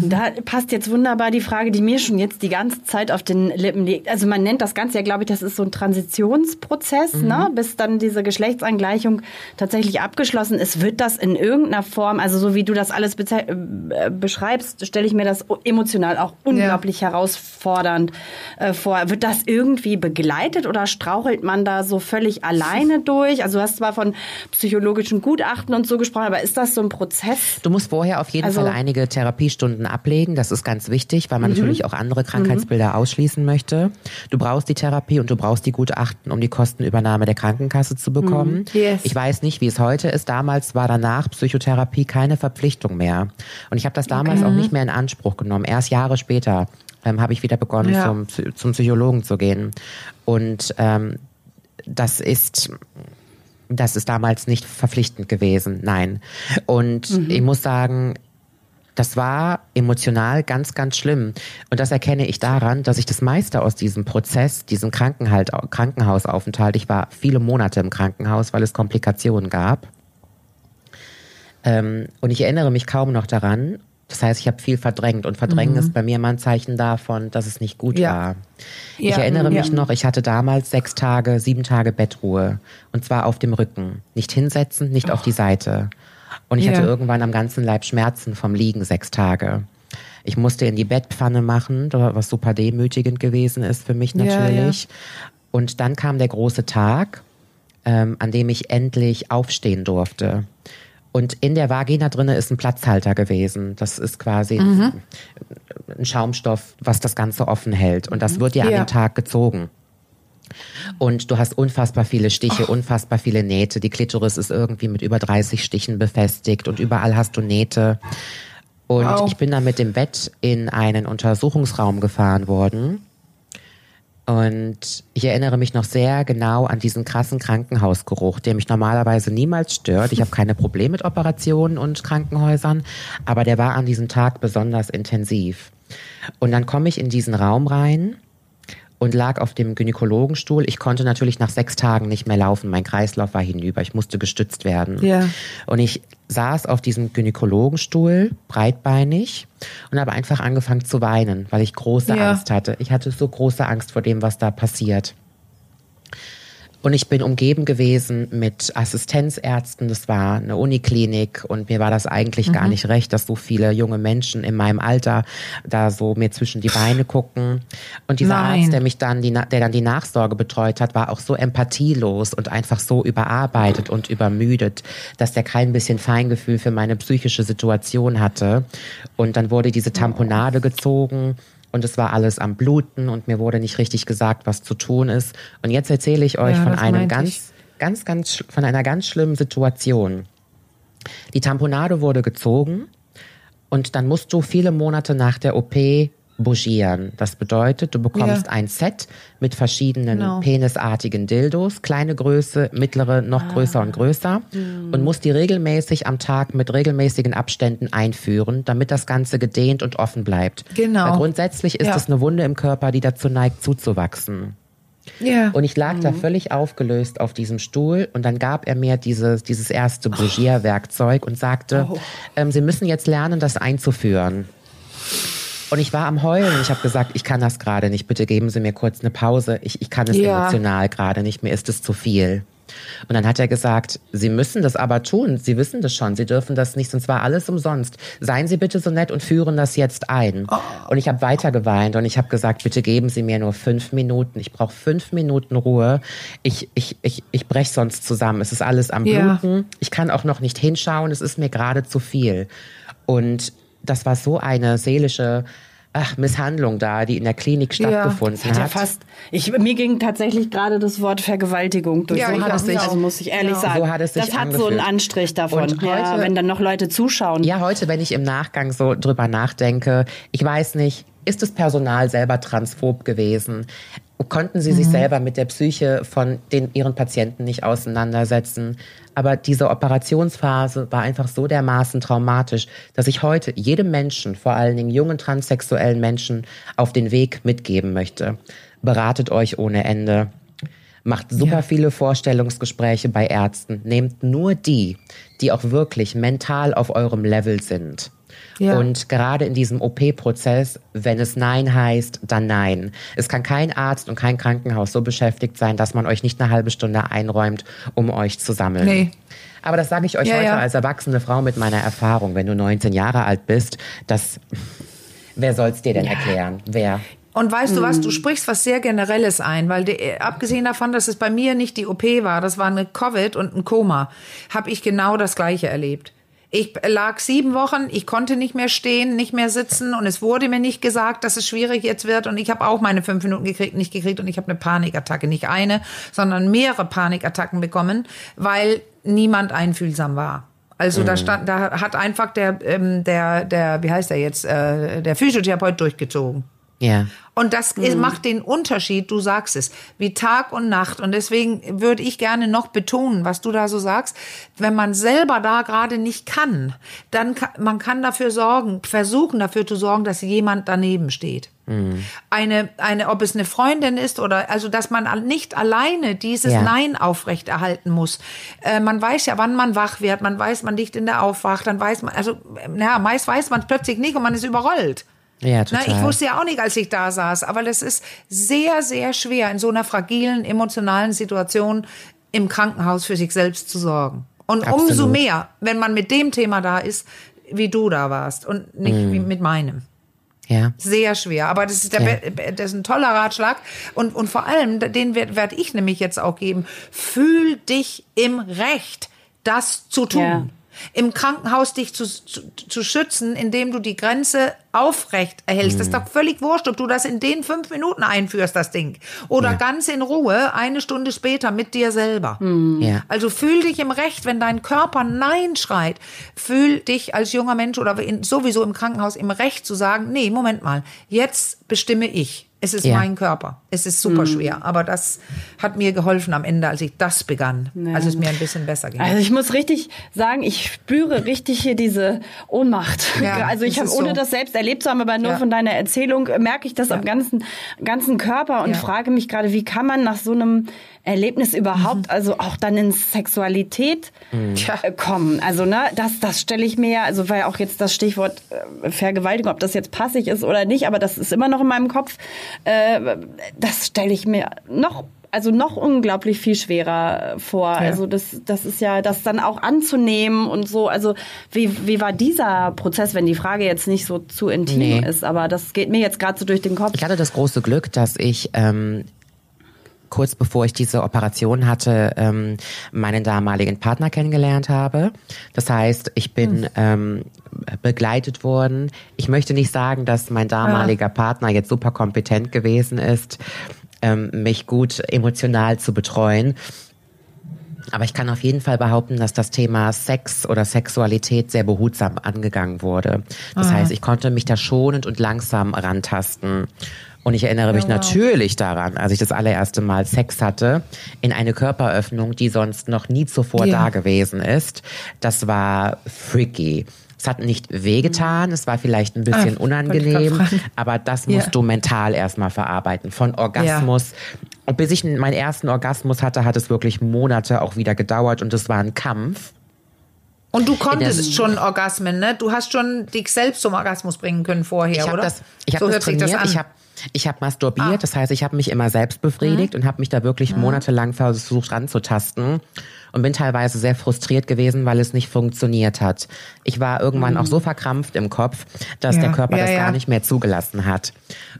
Da passt jetzt wunderbar die Frage, die mir schon jetzt die ganze Zeit auf den Lippen liegt. Also man nennt das Ganze ja, glaube ich, das ist so ein Transitionsprozess, ne? bis dann diese Geschlechtsangleichung tatsächlich abgeschlossen ist. Wird das in irgendeiner Form, also so wie du das alles äh, beschreibst, stelle ich mir das emotional auch unglaublich herausfordernd äh, vor. Wird das irgendwie begleitet oder strauchelt man da so völlig alleine durch? Also du hast zwar von psychologischen Gutachten und so gesprochen, aber ist das so ein Prozess? Du musst vorher auf jeden Also- Fall einige Therapiestunden ablegen. Das ist ganz wichtig, weil man Mhm. natürlich auch andere Krankheitsbilder ausschließen möchte. Du brauchst die Therapie und du brauchst die Gutachten, um die Kostenübernahme der Krankenkasse zu bekommen. Mhm. Yes. Ich weiß nicht, wie es heute ist. Damals war danach Psychotherapie keine Verpflichtung mehr. Und ich habe das damals auch nicht mehr in Anspruch genommen. Erst Jahre später ähm, habe ich wieder begonnen, Ja. zum, zum Psychologen zu gehen. Und ähm, das ist das ist damals nicht verpflichtend gewesen, nein. Und ich muss sagen, das war emotional ganz, ganz schlimm. Und das erkenne ich daran, dass ich das meiste aus diesem Prozess, diesem Krankenhalt, Krankenhausaufenthalt, ich war viele Monate im Krankenhaus, weil es Komplikationen gab. Ähm, und ich erinnere mich kaum noch daran. Das heißt, ich habe viel verdrängt. Und verdrängen ist bei mir immer ein Zeichen davon, dass es nicht gut Ja. war. Ich Ja, erinnere ja. mich noch, ich hatte damals sechs Tage, sieben Tage Bettruhe. Und zwar auf dem Rücken. Nicht hinsetzen, nicht auf die Seite. Und ich Ja. hatte irgendwann am ganzen Leib Schmerzen vom Liegen sechs Tage. Ich musste in die Bettpfanne machen, was super demütigend gewesen ist für mich Ja, ja. natürlich. Und dann kam der große Tag, ähm, an dem ich endlich aufstehen durfte. Und in der Vagina drinne ist ein Platzhalter gewesen. Das ist quasi Mhm. ein Schaumstoff, was das Ganze offen hält. Und das wird ja, an Ja. dem Tag gezogen. Und du hast unfassbar viele Stiche, unfassbar viele Nähte. Die Klitoris ist irgendwie mit über 30 Stichen befestigt und überall hast du Nähte. Und Wow. ich bin dann mit dem Bett in einen Untersuchungsraum gefahren worden. Und ich erinnere mich noch sehr genau an diesen krassen Krankenhausgeruch, der mich normalerweise niemals stört. Ich habe keine Probleme mit Operationen und Krankenhäusern, aber der war an diesem Tag besonders intensiv. Und dann komme ich in diesen Raum rein und lag auf dem Gynäkologenstuhl. Ich konnte natürlich nach sechs Tagen nicht mehr laufen. Mein Kreislauf war hinüber. Ich musste gestützt werden. Ja. Und ich saß auf diesem Gynäkologenstuhl, breitbeinig, und habe einfach angefangen zu weinen, weil ich große Ja. Angst hatte. Ich hatte so große Angst vor dem, was da passiert. Und ich bin umgeben gewesen mit Assistenzärzten. Das war eine Uniklinik und mir war das eigentlich Mhm. gar nicht recht, dass so viele junge Menschen in meinem Alter da so mir zwischen die Beine gucken. Und dieser Nein. Arzt, der mich dann, die, der dann die Nachsorge betreut hat, war auch so empathielos und einfach so überarbeitet und übermüdet, dass der kein bisschen Feingefühl für meine psychische Situation hatte. Und dann wurde diese Tamponade gezogen und es war alles am Bluten und mir wurde nicht richtig gesagt, was zu tun ist. Und jetzt erzähle ich euch Ja, von einem ganz, ich. ganz, ganz, von einer ganz schlimmen Situation. Die Tamponade wurde gezogen und dann musst du viele Monate nach der OP bougieren. Das bedeutet, du bekommst Ja. ein Set mit verschiedenen Genau. penisartigen Dildos, kleine Größe, mittlere, noch größer und größer und musst die regelmäßig am Tag mit regelmäßigen Abständen einführen, damit das Ganze gedehnt und offen bleibt. Genau. Weil grundsätzlich ist Ja. es eine Wunde im Körper, die dazu neigt, zuzuwachsen. Ja. Und ich lag da völlig aufgelöst auf diesem Stuhl und dann gab er mir dieses, dieses erste Bougierwerkzeug und sagte, ähm, Sie müssen jetzt lernen, das einzuführen. Und ich war am Heulen. Ich habe gesagt, ich kann das gerade nicht. Bitte geben Sie mir kurz eine Pause. Ich, ich kann es Ja. emotional gerade nicht. Mir ist es zu viel. Und dann hat er gesagt, Sie müssen das aber tun. Sie wissen das schon. Sie dürfen das nicht, sonst war alles umsonst. Seien Sie bitte so nett und führen das jetzt ein. Und ich habe weiter geweint und ich habe gesagt, bitte geben Sie mir nur fünf Minuten. Ich brauche fünf Minuten Ruhe. Ich, ich, ich, ich brech sonst zusammen. Es ist alles am Ja. Bluten. Ich kann auch noch nicht hinschauen. Es ist mir gerade zu viel. Und das war so eine seelische ach, Misshandlung da, die in der Klinik stattgefunden Hat ja hat. fast. Ich, mir ging tatsächlich gerade das Wort Vergewaltigung durch Ja, ich Kopf. auch. sich- also muss ich ehrlich Ja. sagen. So hat es sich das hat so einen. Anstrich davon. Und ja, heute- wenn dann noch Leute zuschauen. Ja, heute, wenn ich im Nachgang so drüber nachdenke, ich weiß nicht, ist das Personal selber transphob gewesen? Konnten sie sich selber mit der Psyche von den, ihren Patienten nicht auseinandersetzen? Aber diese Operationsphase war einfach so dermaßen traumatisch, dass ich heute jedem Menschen, vor allen Dingen jungen transsexuellen Menschen, auf den Weg mitgeben möchte. Beratet euch ohne Ende. Macht super viele Vorstellungsgespräche bei Ärzten. Nehmt nur die, die auch wirklich mental auf eurem Level sind. Ja. Und gerade in diesem OP-Prozess, wenn es Nein heißt, dann Nein. Es kann kein Arzt und kein Krankenhaus so beschäftigt sein, dass man euch nicht eine halbe Stunde einräumt, um euch zu sammeln. Nee. Aber das sage ich euch Ja, heute ja. als erwachsene Frau mit meiner Erfahrung. Wenn du 19 Jahre alt bist, das, wer soll's dir denn erklären? Wer? Und weißt du was, Mhm. du sprichst was sehr Generelles ein, weil die, äh, abgesehen davon, dass es bei mir nicht die OP war, das war eine Covid und ein Koma, habe ich genau das Gleiche erlebt. Ich lag sieben Wochen, ich konnte nicht mehr stehen, nicht mehr sitzen und es wurde mir nicht gesagt, dass es schwierig jetzt wird und ich habe auch meine fünf Minuten gekriegt, nicht gekriegt und ich habe eine Panikattacke, nicht eine, sondern mehrere Panikattacken bekommen, weil niemand einfühlsam war. Also da stand, da hat einfach der, ähm, der, der, wie heißt der jetzt, äh, der Physiotherapeut durchgezogen. Ja. Und das ist- macht den Unterschied, du sagst es, wie Tag und Nacht. Und deswegen würde ich gerne noch betonen, was du da so sagst. Wenn man selber da gerade nicht kann, dann kann, man kann dafür sorgen, versuchen dafür zu sorgen, dass jemand daneben steht. Eine, eine, ob es eine Freundin ist oder, also, dass man nicht alleine dieses Ja. Nein aufrechterhalten muss. Äh, man weiß ja, wann man wach wird, man weiß, man liegt in der Aufwach, dann weiß man, also, ja, meist weiß man es plötzlich nicht und man ist überrollt. Ja, Na, total. ich wusste ja auch nicht, als ich da saß, aber das ist sehr, sehr schwer, in so einer fragilen, emotionalen Situation im Krankenhaus für sich selbst zu sorgen. Und Absolut. umso mehr, wenn man mit dem Thema da ist, wie du da warst und nicht wie mit meinem. ja. Sehr schwer, aber das ist, der, Ja. das ist ein toller Ratschlag und, und vor allem, den werde werd ich nämlich jetzt auch geben, fühl dich im Recht, das zu tun. Ja. Im Krankenhaus dich zu, zu, zu schützen, indem du die Grenze aufrecht erhältst. Das ist doch völlig wurscht, ob du das in den fünf Minuten einführst, das Ding. Oder Ja. ganz in Ruhe, eine Stunde später mit dir selber. Ja. Also fühl dich im Recht, wenn dein Körper Nein schreit. Fühl dich als junger Mensch oder in, sowieso im Krankenhaus im Recht zu sagen, nee, Moment mal, jetzt bestimme ich. Es ist ja. mein Körper. Es ist super mhm. schwer. Aber das hat mir geholfen am Ende, als ich das begann. Ja. Als es mir ein bisschen besser ging. Also ich muss richtig sagen, ich spüre richtig hier diese Ohnmacht. Ja, also ich habe, ohne so. das selbst erlebt zu haben, aber nur von deiner Erzählung, merke ich das am ganzen, ganzen Körper und frage mich gerade, wie kann man nach so einem Erlebnis überhaupt, mhm. also auch dann in Sexualität mhm. kommen. Also ne, das, das stelle ich mir ja, also weil auch jetzt das Stichwort äh, Vergewaltigung, ob das jetzt passig ist oder nicht, aber das ist immer noch in meinem Kopf. Äh, das stelle ich mir noch also noch unglaublich viel schwerer vor. Ja. Also das, das ist ja, das dann auch anzunehmen und so. Also wie, wie war dieser Prozess, wenn die Frage jetzt nicht so zu intim nee. ist? Aber das geht mir jetzt gerade so durch den Kopf. Ich hatte das große Glück, dass ich ähm, kurz bevor ich diese Operation hatte, ähm, meinen damaligen Partner kennengelernt habe. Das heißt, ich bin mhm. ähm, begleitet worden. Ich möchte nicht sagen, dass mein damaliger ja. Partner jetzt super kompetent gewesen ist, ähm, mich gut emotional zu betreuen. Aber ich kann auf jeden Fall behaupten, dass das Thema Sex oder Sexualität sehr behutsam angegangen wurde. Das Aha. heißt, ich konnte mich da schonend und langsam rantasten. Und ich erinnere mich wow. natürlich daran, als ich das allererste Mal Sex hatte, in eine Körperöffnung, die sonst noch nie zuvor ja. da gewesen ist. Das war freaky. Es hat nicht wehgetan, es war vielleicht ein bisschen Ach, unangenehm, aber das musst ja. du mental erstmal verarbeiten. Von Orgasmus. Ja. Und bis ich meinen ersten Orgasmus hatte, hat es wirklich Monate auch wieder gedauert und es war ein Kampf. Und du konntest schon Orgasmen, ne? Du hast schon dich selbst zum Orgasmus bringen können vorher, ich oder? Das, ich habe so das trainiert, das ich habe ich habe masturbiert, ah. das heißt, ich habe mich immer selbst befriedigt mhm. und habe mich da wirklich mhm. monatelang versucht ranzutasten und bin teilweise sehr frustriert gewesen, weil es nicht funktioniert hat. Ich war irgendwann mhm. auch so verkrampft im Kopf, dass ja. der Körper ja, das ja. gar nicht mehr zugelassen hat.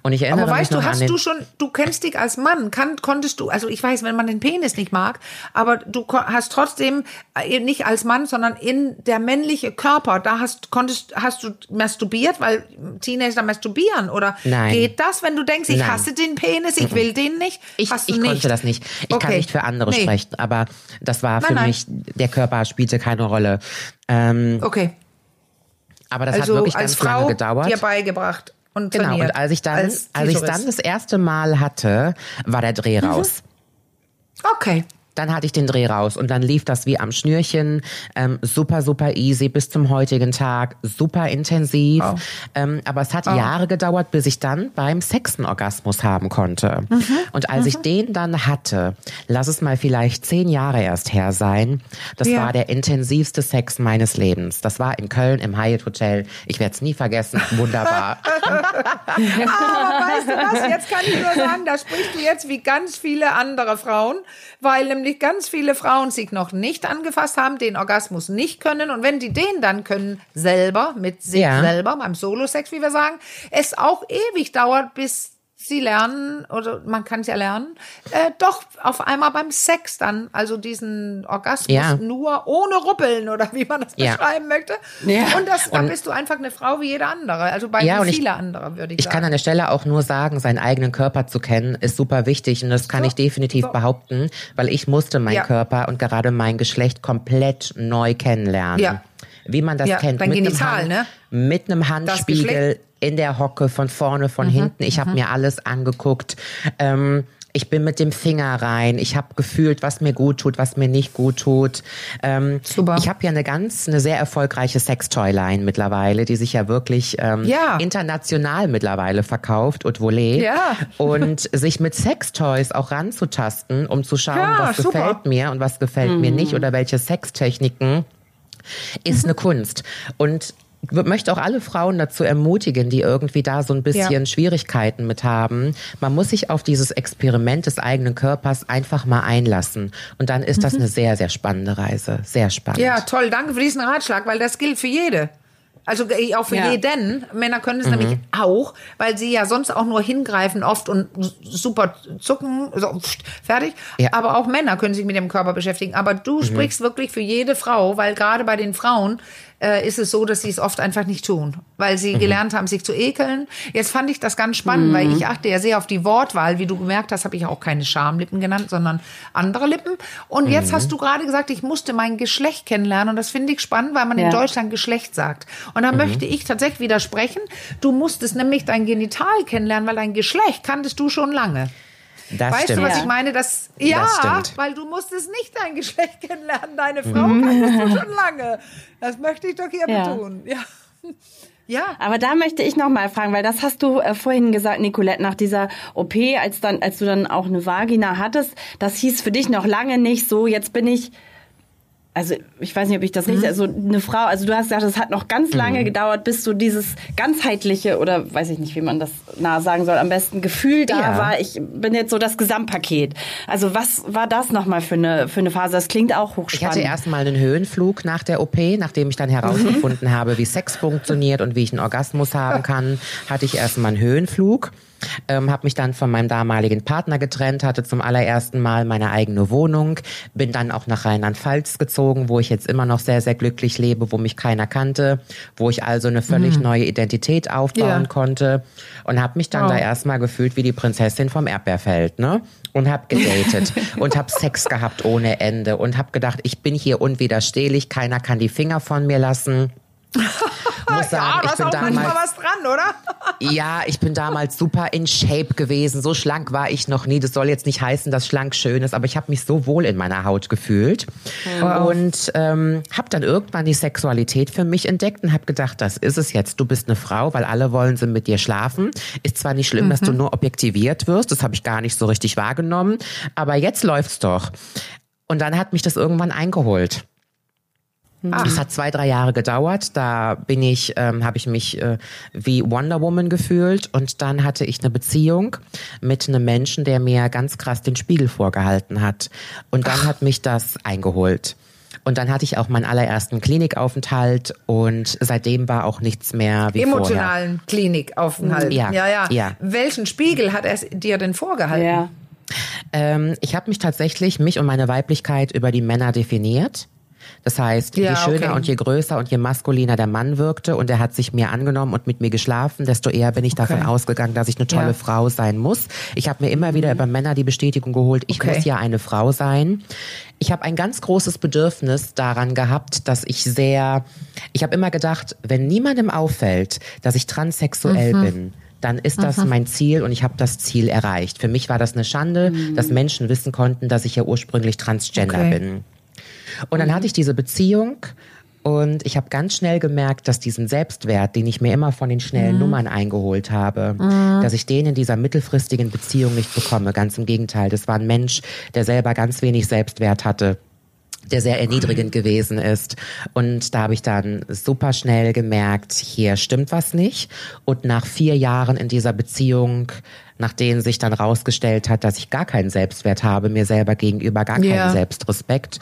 Und ich erinnere aber weißt mich du, hast du schon, du kennst dich als Mann, kann, konntest du, also ich weiß, wenn man den Penis nicht mag, aber du hast trotzdem äh, nicht als Mann, sondern in der männliche Körper, da hast, konntest, hast du masturbiert, weil Teenager masturbieren oder Nein. geht das, wenn du denkst, ich Nein. hasse den Penis, ich will den nicht? Ich, ich nicht? konnte das nicht. Ich okay. kann nicht für andere nee. sprechen, aber das war für nein, mich, der Körper spielte keine Rolle. Ähm, okay. Aber das also hat wirklich ganz Frau lange gedauert. dir beigebracht und Genau, trainiert, und als ich dann, als, als ich dann das erste Mal hatte, war der Dreh mhm. raus. Okay. Dann hatte ich den Dreh raus und dann lief das wie am Schnürchen. Ähm, super, super easy bis zum heutigen Tag. Super intensiv. Oh. Ähm, aber es hat oh. Jahre gedauert, bis ich dann beim Sechsten Orgasmus haben konnte. Mhm. Und als mhm. ich den dann hatte, lass es mal vielleicht zehn Jahre erst her sein, das ja. war der intensivste Sex meines Lebens. Das war in Köln im Hyatt Hotel. Ich werde es nie vergessen. Wunderbar. aber weißt du was? Jetzt kann ich nur sagen, da sprichst du jetzt wie ganz viele andere Frauen, weil nämlich ganz viele Frauen sich noch nicht angefasst haben, den Orgasmus nicht können und wenn die den dann können, selber, mit sich ja. selber, beim Solo-Sex, wie wir sagen, es auch ewig dauert, bis sie lernen, oder man kann es ja lernen, äh, doch auf einmal beim Sex dann, also diesen Orgasmus ja. nur ohne Ruppeln oder wie man das ja. beschreiben möchte. Ja. Und das, dann bist du einfach eine Frau wie jede andere, also bei ja, viele ich, andere, würde ich, ich sagen. Ich kann an der Stelle auch nur sagen, seinen eigenen Körper zu kennen, ist super wichtig und das kann so, ich definitiv so. behaupten, weil ich musste meinen Körper und gerade mein Geschlecht komplett neu kennenlernen. Ja. Wie man das kennt. Dein mit Genital, einem ne? Mit einem Handspiegel in der Hocke, von vorne, von mhm, hinten. Ich habe mhm. mir alles angeguckt. Ähm, ich bin mit dem Finger rein. Ich habe gefühlt, was mir gut tut, was mir nicht gut tut. Ähm, Super. Ich habe ja eine ganz, eine sehr erfolgreiche Sextoy-Line mittlerweile, die sich ja wirklich ähm, ja. international mittlerweile verkauft und volé. Ja. Und sich mit Sextoys auch ranzutasten, um zu schauen, ja, was super. gefällt mir und was gefällt mhm. mir nicht oder welche Sextechniken ist mhm. eine Kunst. Und möchte auch alle Frauen dazu ermutigen, die irgendwie da so ein bisschen ja. Schwierigkeiten mit haben. Man muss sich auf dieses Experiment des eigenen Körpers einfach mal einlassen. Und dann ist das mhm. eine sehr, sehr spannende Reise. Sehr spannend. Ja, toll. Danke für diesen Ratschlag, weil das gilt für jede. Also äh, auch für ja. jeden. Männer können es mhm. nämlich auch, weil sie ja sonst auch nur hingreifen oft und super zucken, so fertig. Ja. Aber auch Männer können sich mit dem Körper beschäftigen. Aber du mhm. sprichst wirklich für jede Frau, weil gerade bei den Frauen äh, ist es so, dass sie es oft einfach nicht tun, weil sie mhm. gelernt haben, sich zu ekeln. Jetzt fand ich das ganz spannend, mhm. weil ich achte ja sehr auf die Wortwahl. Wie du gemerkt hast, habe ich auch keine Schamlippen genannt, sondern andere Lippen. Und jetzt mhm. hast du gerade gesagt, ich musste mein Geschlecht kennenlernen. Und das finde ich spannend, weil man ja. in Deutschland Geschlecht sagt. Und da mhm. möchte ich tatsächlich widersprechen. Du musstest nämlich dein Genital kennenlernen, weil dein Geschlecht kanntest du schon lange. Das weißt stimmt. du, was ich meine? Das, ja, das weil du musstest nicht dein Geschlecht kennenlernen. Deine Frau mhm. kanntest du schon lange. Das möchte ich doch hier ja. betonen. Ja. Ja. Aber da möchte ich noch mal fragen, weil das hast du äh, vorhin gesagt, Nicolette, nach dieser OP, als dann, als du dann auch eine Vagina hattest, das hieß für dich noch lange nicht so, jetzt bin ich also ich weiß nicht, ob ich das mhm. richtig, also eine Frau, also du hast gesagt, es hat noch ganz lange mhm. gedauert, bis so dieses ganzheitliche oder weiß ich nicht, wie man das nah sagen soll, am besten Gefühl da ja. war. Ich bin jetzt so das Gesamtpaket. Also was war das nochmal für eine, für eine Phase? Das klingt auch hochspannend. Ich hatte erstmal einen Höhenflug nach der OP, nachdem ich dann herausgefunden mhm. habe, wie Sex funktioniert und wie ich einen Orgasmus haben kann, hatte ich erstmal einen Höhenflug ähm, habe mich dann von meinem damaligen Partner getrennt, hatte zum allerersten Mal meine eigene Wohnung, bin dann auch nach Rheinland-Pfalz gezogen, wo ich jetzt immer noch sehr, sehr glücklich lebe, wo mich keiner kannte, wo ich also eine völlig mhm. neue Identität aufbauen ja. konnte und habe mich dann oh. da erstmal gefühlt wie die Prinzessin vom Erdbeerfeld, ne? Und habe gedatet und habe Sex gehabt ohne Ende und habe gedacht, ich bin hier unwiderstehlich, keiner kann die Finger von mir lassen. Muss sagen, ja, ich bin damals was dran, oder? ja, ich bin damals super in Shape gewesen. So schlank war ich noch nie. Das soll jetzt nicht heißen, dass schlank schön ist, aber ich habe mich so wohl in meiner Haut gefühlt wow. und ähm, habe dann irgendwann die Sexualität für mich entdeckt und habe gedacht, das ist es jetzt. Du bist eine Frau, weil alle wollen sie mit dir schlafen. Ist zwar nicht schlimm, mhm. dass du mhm. nur objektiviert wirst. Das habe ich gar nicht so richtig wahrgenommen, aber jetzt läuft's doch. Und dann hat mich das irgendwann eingeholt. Ah. Es hat zwei, drei Jahre gedauert. Da bin ich, ähm, habe ich mich äh, wie Wonder Woman gefühlt und dann hatte ich eine Beziehung mit einem Menschen, der mir ganz krass den Spiegel vorgehalten hat. Und dann Ach. hat mich das eingeholt. Und dann hatte ich auch meinen allerersten Klinikaufenthalt und seitdem war auch nichts mehr wie Emotionalen vorher. Klinikaufenthalt. Ja, ja, ja, ja. Welchen Spiegel hat er dir denn vorgehalten? Ja. Ähm, ich habe mich tatsächlich, mich und meine Weiblichkeit über die Männer definiert. Das heißt, ja, je schöner okay. und je größer und je maskuliner der Mann wirkte und er hat sich mir angenommen und mit mir geschlafen, desto eher bin ich davon okay. ausgegangen, dass ich eine tolle ja. Frau sein muss. Ich habe mir immer wieder mhm. über Männer die Bestätigung geholt, ich okay. muss ja eine Frau sein. Ich habe ein ganz großes Bedürfnis daran gehabt, dass ich sehr, ich habe immer gedacht, wenn niemandem auffällt, dass ich transsexuell mhm. bin, dann ist das Aha. mein Ziel und ich habe das Ziel erreicht. Für mich war das eine Schande, mhm. dass Menschen wissen konnten, dass ich ja ursprünglich transgender okay. bin. Und dann mhm. hatte ich diese Beziehung und ich habe ganz schnell gemerkt, dass diesen Selbstwert, den ich mir immer von den schnellen mhm. Nummern eingeholt habe, mhm. dass ich den in dieser mittelfristigen Beziehung nicht bekomme. Ganz im Gegenteil, das war ein Mensch, der selber ganz wenig Selbstwert hatte der sehr erniedrigend gewesen ist. Und da habe ich dann super schnell gemerkt, hier stimmt was nicht. Und nach vier Jahren in dieser Beziehung nach denen sich dann rausgestellt hat, dass ich gar keinen Selbstwert habe, mir selber gegenüber gar keinen Selbstrespekt,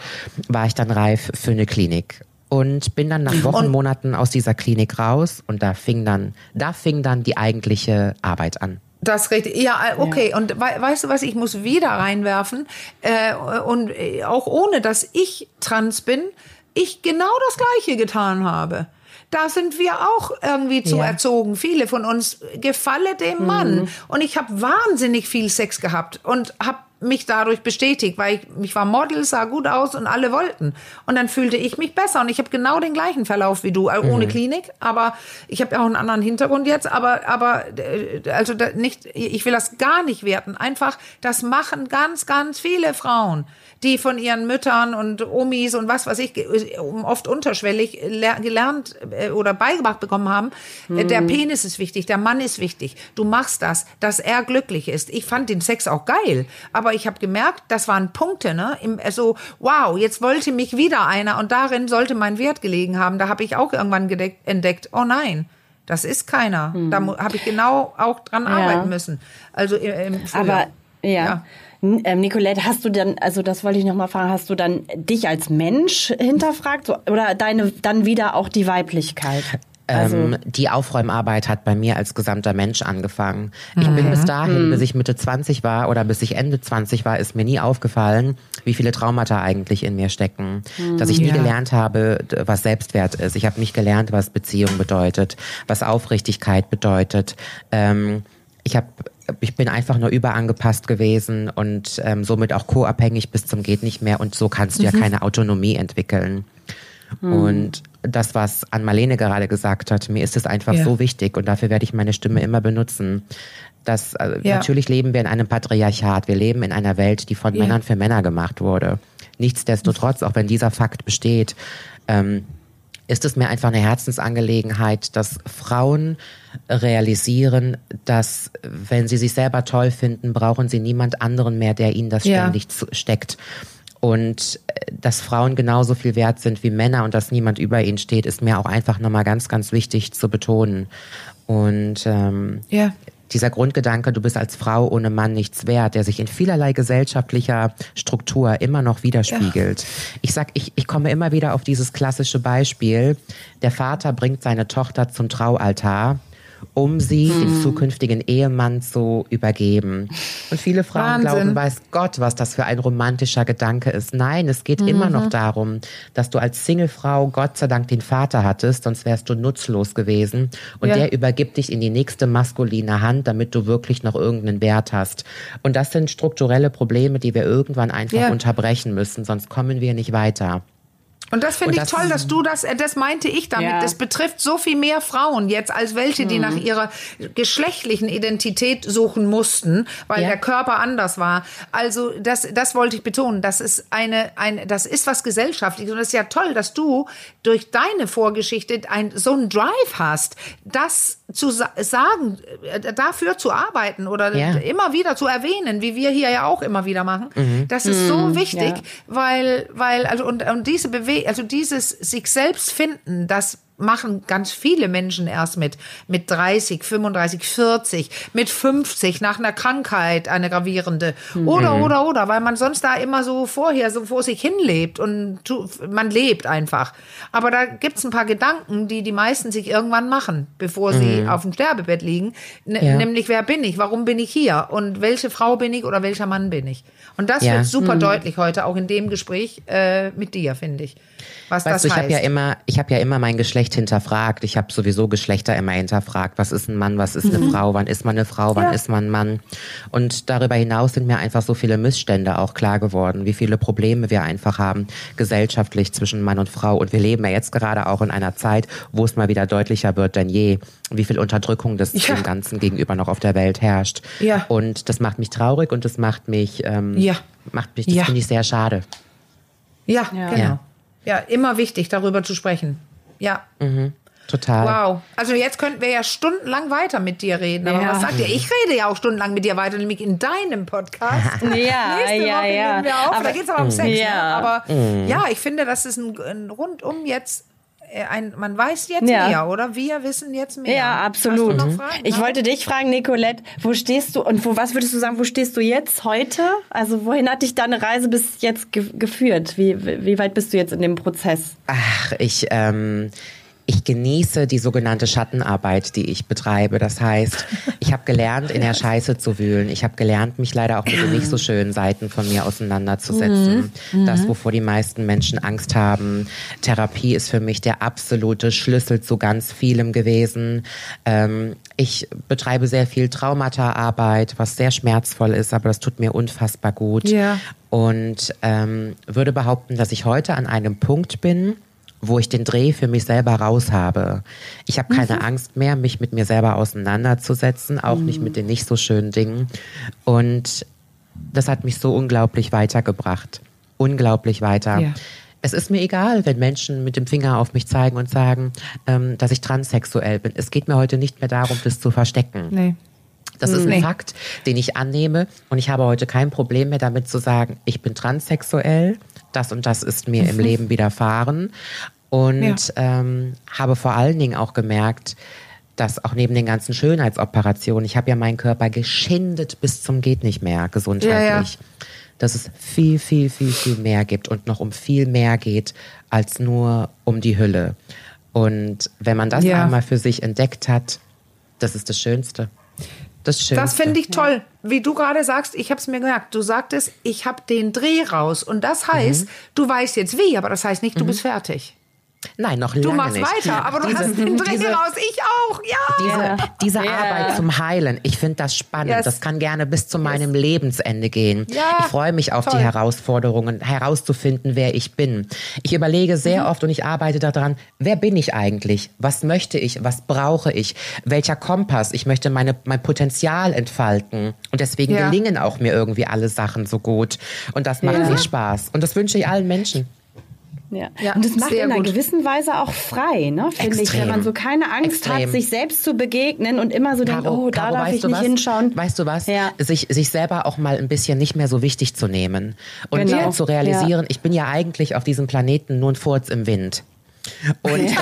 war ich dann reif für eine Klinik und bin dann nach Wochen, Monaten aus dieser Klinik raus und da fing dann, da fing dann die eigentliche Arbeit an. Das richtig. Ja, okay. Ja. Und we weißt du was? Ich muss wieder reinwerfen äh, und äh, auch ohne, dass ich trans bin, ich genau das Gleiche getan habe da sind wir auch irgendwie zu ja. erzogen. Viele von uns gefalle dem mhm. Mann. Und ich habe wahnsinnig viel Sex gehabt und habe mich dadurch bestätigt, weil ich, ich war Model, sah gut aus und alle wollten. Und dann fühlte ich mich besser und ich habe genau den gleichen Verlauf wie du, ohne mhm. Klinik, aber ich habe auch einen anderen Hintergrund jetzt, aber aber äh, also nicht ich will das gar nicht werten, einfach das machen ganz ganz viele Frauen die von ihren Müttern und Omis und was weiß ich, oft unterschwellig gelernt äh, oder beigebracht bekommen haben. Hm. Der Penis ist wichtig, der Mann ist wichtig. Du machst das, dass er glücklich ist. Ich fand den Sex auch geil, aber ich habe gemerkt, das waren Punkte, ne? Im, so, also, wow, jetzt wollte mich wieder einer und darin sollte mein Wert gelegen haben. Da habe ich auch irgendwann entdeckt, oh nein. Das ist keiner. Hm. Da habe ich genau auch dran ja. arbeiten müssen. Also im Aber ja. ja. Ähm, Nicolette, hast du dann, also das wollte ich noch mal fragen, hast du dann dich als Mensch hinterfragt so, oder deine dann wieder auch die Weiblichkeit? Also ähm, die Aufräumarbeit hat bei mir als gesamter Mensch angefangen. Ich mhm. bin bis dahin, mhm. bis ich Mitte 20 war oder bis ich Ende 20 war, ist mir nie aufgefallen, wie viele Traumata eigentlich in mir stecken. Mhm. Dass ich nie ja. gelernt habe, was Selbstwert ist. Ich habe nicht gelernt, was Beziehung bedeutet, was Aufrichtigkeit bedeutet. Ähm, ich habe ich bin einfach nur überangepasst gewesen und ähm, somit auch co-abhängig bis zum geht nicht mehr und so kannst du mhm. ja keine Autonomie entwickeln. Mhm. Und das, was Ann Marlene gerade gesagt hat, mir ist es einfach ja. so wichtig und dafür werde ich meine Stimme immer benutzen. Dass, also ja. natürlich leben wir in einem Patriarchat. Wir leben in einer Welt, die von ja. Männern für Männer gemacht wurde. Nichtsdestotrotz, auch wenn dieser Fakt besteht, ähm, ist es mir einfach eine Herzensangelegenheit, dass Frauen realisieren, dass wenn sie sich selber toll finden, brauchen sie niemand anderen mehr, der ihnen das ja. ständig steckt. Und äh, dass Frauen genauso viel wert sind wie Männer und dass niemand über ihnen steht, ist mir auch einfach nochmal ganz, ganz wichtig zu betonen. Und ähm, ja dieser Grundgedanke, du bist als Frau ohne Mann nichts wert, der sich in vielerlei gesellschaftlicher Struktur immer noch widerspiegelt. Ja. Ich sag, ich, ich komme immer wieder auf dieses klassische Beispiel. Der Vater bringt seine Tochter zum Traualtar um sie hm. dem zukünftigen Ehemann zu übergeben. Und viele Frauen Wahnsinn. glauben, weiß Gott, was das für ein romantischer Gedanke ist. Nein, es geht mhm. immer noch darum, dass du als Singlefrau Gott sei Dank den Vater hattest, sonst wärst du nutzlos gewesen. Und ja. der übergibt dich in die nächste maskuline Hand, damit du wirklich noch irgendeinen Wert hast. Und das sind strukturelle Probleme, die wir irgendwann einfach ja. unterbrechen müssen, sonst kommen wir nicht weiter. Und das finde ich toll, dass du das, äh, das meinte ich damit. Ja. Das betrifft so viel mehr Frauen jetzt als welche, die mhm. nach ihrer geschlechtlichen Identität suchen mussten, weil ja. der Körper anders war. Also das, das wollte ich betonen. Das ist eine, ein, das ist was gesellschaftliches und es ist ja toll, dass du durch deine Vorgeschichte ein, so einen Drive hast, das zu sagen, äh, dafür zu arbeiten oder ja. immer wieder zu erwähnen, wie wir hier ja auch immer wieder machen. Mhm. Das ist mhm. so wichtig, weil, weil, also, und, und diese Bewegung, also dieses sich selbst finden, das machen ganz viele Menschen erst mit, mit 30, 35, 40, mit 50 nach einer Krankheit, eine gravierende. Oder, mhm. oder, oder, weil man sonst da immer so vorher so vor sich hinlebt und man lebt einfach. Aber da gibt's ein paar Gedanken, die die meisten sich irgendwann machen, bevor sie mhm. auf dem Sterbebett liegen. N ja. Nämlich, wer bin ich? Warum bin ich hier? Und welche Frau bin ich oder welcher Mann bin ich? Und das ja. wird super mhm. deutlich heute, auch in dem Gespräch äh, mit dir, finde ich was weißt das du, ich habe ja immer, ich habe ja immer mein Geschlecht hinterfragt. Ich habe sowieso Geschlechter immer hinterfragt. Was ist ein Mann, was ist eine mhm. Frau, wann ist man eine Frau, wann ja. ist man ein Mann? Und darüber hinaus sind mir einfach so viele Missstände auch klar geworden, wie viele Probleme wir einfach haben gesellschaftlich zwischen Mann und Frau. Und wir leben ja jetzt gerade auch in einer Zeit, wo es mal wieder deutlicher wird denn je, wie viel Unterdrückung das ja. dem Ganzen gegenüber noch auf der Welt herrscht. Ja. Und das macht mich traurig und das macht mich, ähm, ja. macht mich, das ja. finde ich sehr schade. Ja, ja. genau. Ja, immer wichtig, darüber zu sprechen. Ja. Mhm. Total. Wow. Also jetzt könnten wir ja stundenlang weiter mit dir reden. Aber ja. was sagt ihr? Ich rede ja auch stundenlang mit dir weiter, nämlich in deinem Podcast. ja, Nächste ja, Woche ja. Wir auf. Aber, da geht es aber um Sex. Ne? Ja. Ne? Aber mhm. ja, ich finde, das ist ein, ein rundum jetzt ein, man weiß jetzt ja. mehr, oder? Wir wissen jetzt mehr. Ja, absolut. Ich wollte dich fragen, Nicolette, wo stehst du und wo, was würdest du sagen, wo stehst du jetzt heute? Also wohin hat dich deine Reise bis jetzt ge geführt? Wie, wie weit bist du jetzt in dem Prozess? Ach, ich, ähm, ich genieße die sogenannte Schattenarbeit, die ich betreibe. Das heißt, ich habe gelernt, in der Scheiße zu wühlen. Ich habe gelernt, mich leider auch mit den nicht so schönen Seiten von mir auseinanderzusetzen. Mhm. Das, wovor die meisten Menschen Angst haben. Therapie ist für mich der absolute Schlüssel zu ganz vielem gewesen. Ähm, ich betreibe sehr viel Traumata-Arbeit, was sehr schmerzvoll ist, aber das tut mir unfassbar gut. Ja. Und ähm, würde behaupten, dass ich heute an einem Punkt bin, wo ich den Dreh für mich selber raus habe. Ich habe keine mhm. Angst mehr, mich mit mir selber auseinanderzusetzen, auch mhm. nicht mit den nicht so schönen Dingen. Und das hat mich so unglaublich weitergebracht. Unglaublich weiter. Ja. Es ist mir egal, wenn Menschen mit dem Finger auf mich zeigen und sagen, ähm, dass ich transsexuell bin. Es geht mir heute nicht mehr darum, das zu verstecken. Nee. Das ist ein nee. Fakt, den ich annehme. Und ich habe heute kein Problem mehr damit zu sagen, ich bin transsexuell das und das ist mir mhm. im Leben widerfahren. Und ja. ähm, habe vor allen Dingen auch gemerkt, dass auch neben den ganzen Schönheitsoperationen, ich habe ja meinen Körper geschindet bis zum geht nicht mehr gesundheitlich, ja, ja. dass es viel, viel, viel, viel mehr gibt und noch um viel mehr geht als nur um die Hülle. Und wenn man das Ja. einmal für sich entdeckt hat, das ist das Schönste. Das Schönste. Das finde ich toll. Wie du gerade sagst, ich habe es mir gemerkt. Du sagtest, ich habe den Dreh raus. Und das heißt, du weißt jetzt wie, aber das heißt nicht, du bist fertig. Nein, noch Du lange machst nicht. weiter, aber du Diese- hast den Dreh diese- raus. Ich auch, ja. Diese, diese Ja. Arbeit zum Heilen, ich finde das spannend. Yes. Das kann gerne bis zu meinem Lebensende gehen. Ja, ich freue mich auf toll. die Herausforderungen, herauszufinden, wer ich bin. Ich überlege Mhm. sehr oft und ich arbeite daran, wer bin ich eigentlich? Was möchte ich? Was brauche ich? Welcher Kompass? Ich möchte meine, mein Potenzial entfalten. Und deswegen Ja. gelingen auch mir irgendwie alle Sachen so gut. Und das macht Ja. mir Spaß. Und das wünsche ich allen Menschen. Ja. Ja, und es macht in einer gut. gewissen Weise auch frei, ne? finde ich, wenn man so keine Angst Extrem. hat, sich selbst zu begegnen und immer so denkt, Caro, oh, da Caro, darf ich nicht was? hinschauen. Weißt du was? Ja. Sich, sich selber auch mal ein bisschen nicht mehr so wichtig zu nehmen und Genau. zu realisieren, ich bin ja eigentlich auf diesem Planeten nur ein Furz im Wind. Und ich,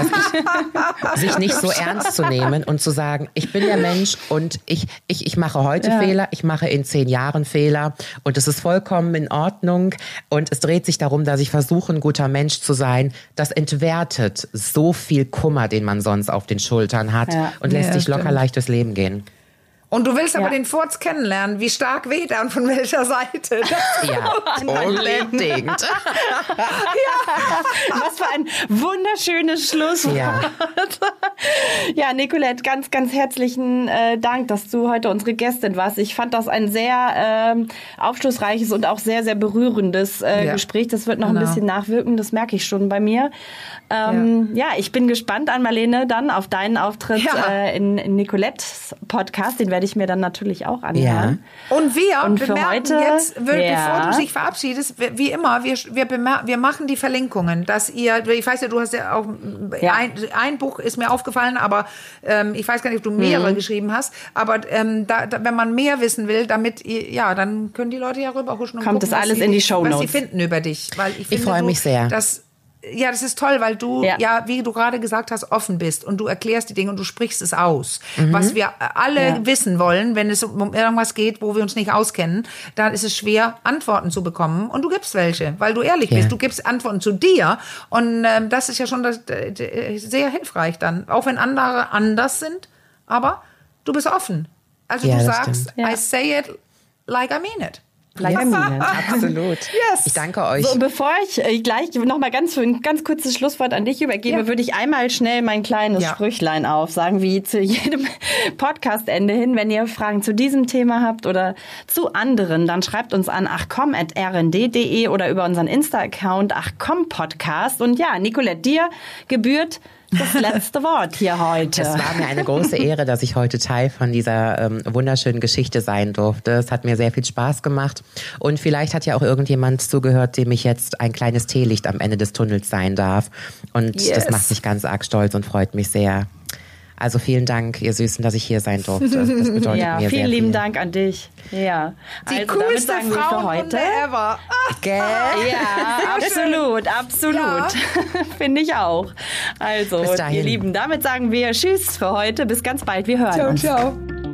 sich nicht so ernst zu nehmen und zu sagen, ich bin der Mensch und ich, ich, ich mache heute Ja. Fehler, ich mache in zehn Jahren Fehler und es ist vollkommen in Ordnung und es dreht sich darum, dass ich versuche, ein guter Mensch zu sein. Das entwertet so viel Kummer, den man sonst auf den Schultern hat Ja. und lässt Ja, sich locker stimmt. leicht durchs Leben gehen. Und du willst aber Ja. den Furz kennenlernen. Wie stark weht er und von welcher Seite? Ja, unbedingt. Was für ein wunderschönes Schlusswort. Ja. Ja, Nicolette, ganz, ganz herzlichen äh, Dank, dass du heute unsere Gästin warst. Ich fand das ein sehr ähm, aufschlussreiches und auch sehr, sehr berührendes äh, Ja. Gespräch. Das wird noch ein Genau. bisschen nachwirken, das merke ich schon bei mir. Ähm, ja. ich bin gespannt an Marlene dann auf deinen Auftritt Ja. äh, in, in Nicolettes Podcast. Den werde ich mir dann natürlich auch anhören. Und wir Und für bemerken heute- jetzt, wir- Ja. bevor du dich verabschiedest, wie immer, wir, wir, bemer- wir machen die Verlinkungen, dass ihr, ich weiß ja, du hast ja auch, Ja. Ein, ein Buch ist mir aufgefallen, aber ähm, ich weiß gar nicht, ob du mehrere Mhm. geschrieben hast, aber ähm, da, da, wenn man mehr wissen will, damit, ihr, ja, dann können die Leute ja rüberhuschen und Kommt gucken, das was alles sie, in die Was sie finden über dich. Weil ich, finde, freue mich sehr. Dass, ja, das ist toll, weil du Ja. ja. wie du gerade gesagt hast, offen bist und du erklärst die Dinge und du sprichst es aus. Was wir alle Ja. wissen wollen, wenn es um irgendwas geht, wo wir uns nicht auskennen, dann ist es schwer, Antworten zu bekommen. Und du gibst welche, weil du ehrlich Ja. bist. Du gibst Antworten zu dir. Und ähm, das ist ja schon das, äh, äh, sehr hilfreich dann. Auch wenn andere anders sind, aber du bist offen. Also du sagst. I say it like I mean it. It. Absolut. Yes. Ich danke euch. So, und bevor ich äh, gleich noch mal ganz für ein ganz kurzes Schlusswort an dich übergebe, Ja. würde ich einmal schnell mein kleines Ja. Sprüchlein aufsagen, wie zu jedem Podcastende hin. Wenn ihr Fragen zu diesem Thema habt oder zu anderen, dann schreibt uns an achcom.rnd.de oder über unseren Insta-Account achcompodcast. Und ja, Nicolette, dir gebührt das letzte Wort hier heute. Es war mir eine große Ehre, dass ich heute Teil von dieser ähm, wunderschönen Geschichte sein durfte. Es hat mir sehr viel Spaß gemacht. Und vielleicht hat ja auch irgendjemand zugehört, dem ich jetzt ein kleines Teelicht am Ende des Tunnels sein darf. Und Yes. das macht mich ganz arg stolz und freut mich sehr. Also vielen Dank, ihr Süßen, dass ich hier sein durfte. Das bedeutet ja, mir vielen sehr lieben viel. Dank an dich. Ja. Die also, coolste Frauenrunde heute. ever. Gell? Ja, absolut, absolut. Ja. Finde ich auch. Also, Bis dahin. ihr Lieben, damit sagen wir Tschüss für heute. Bis ganz bald. Wir hören ciao, uns. ciao.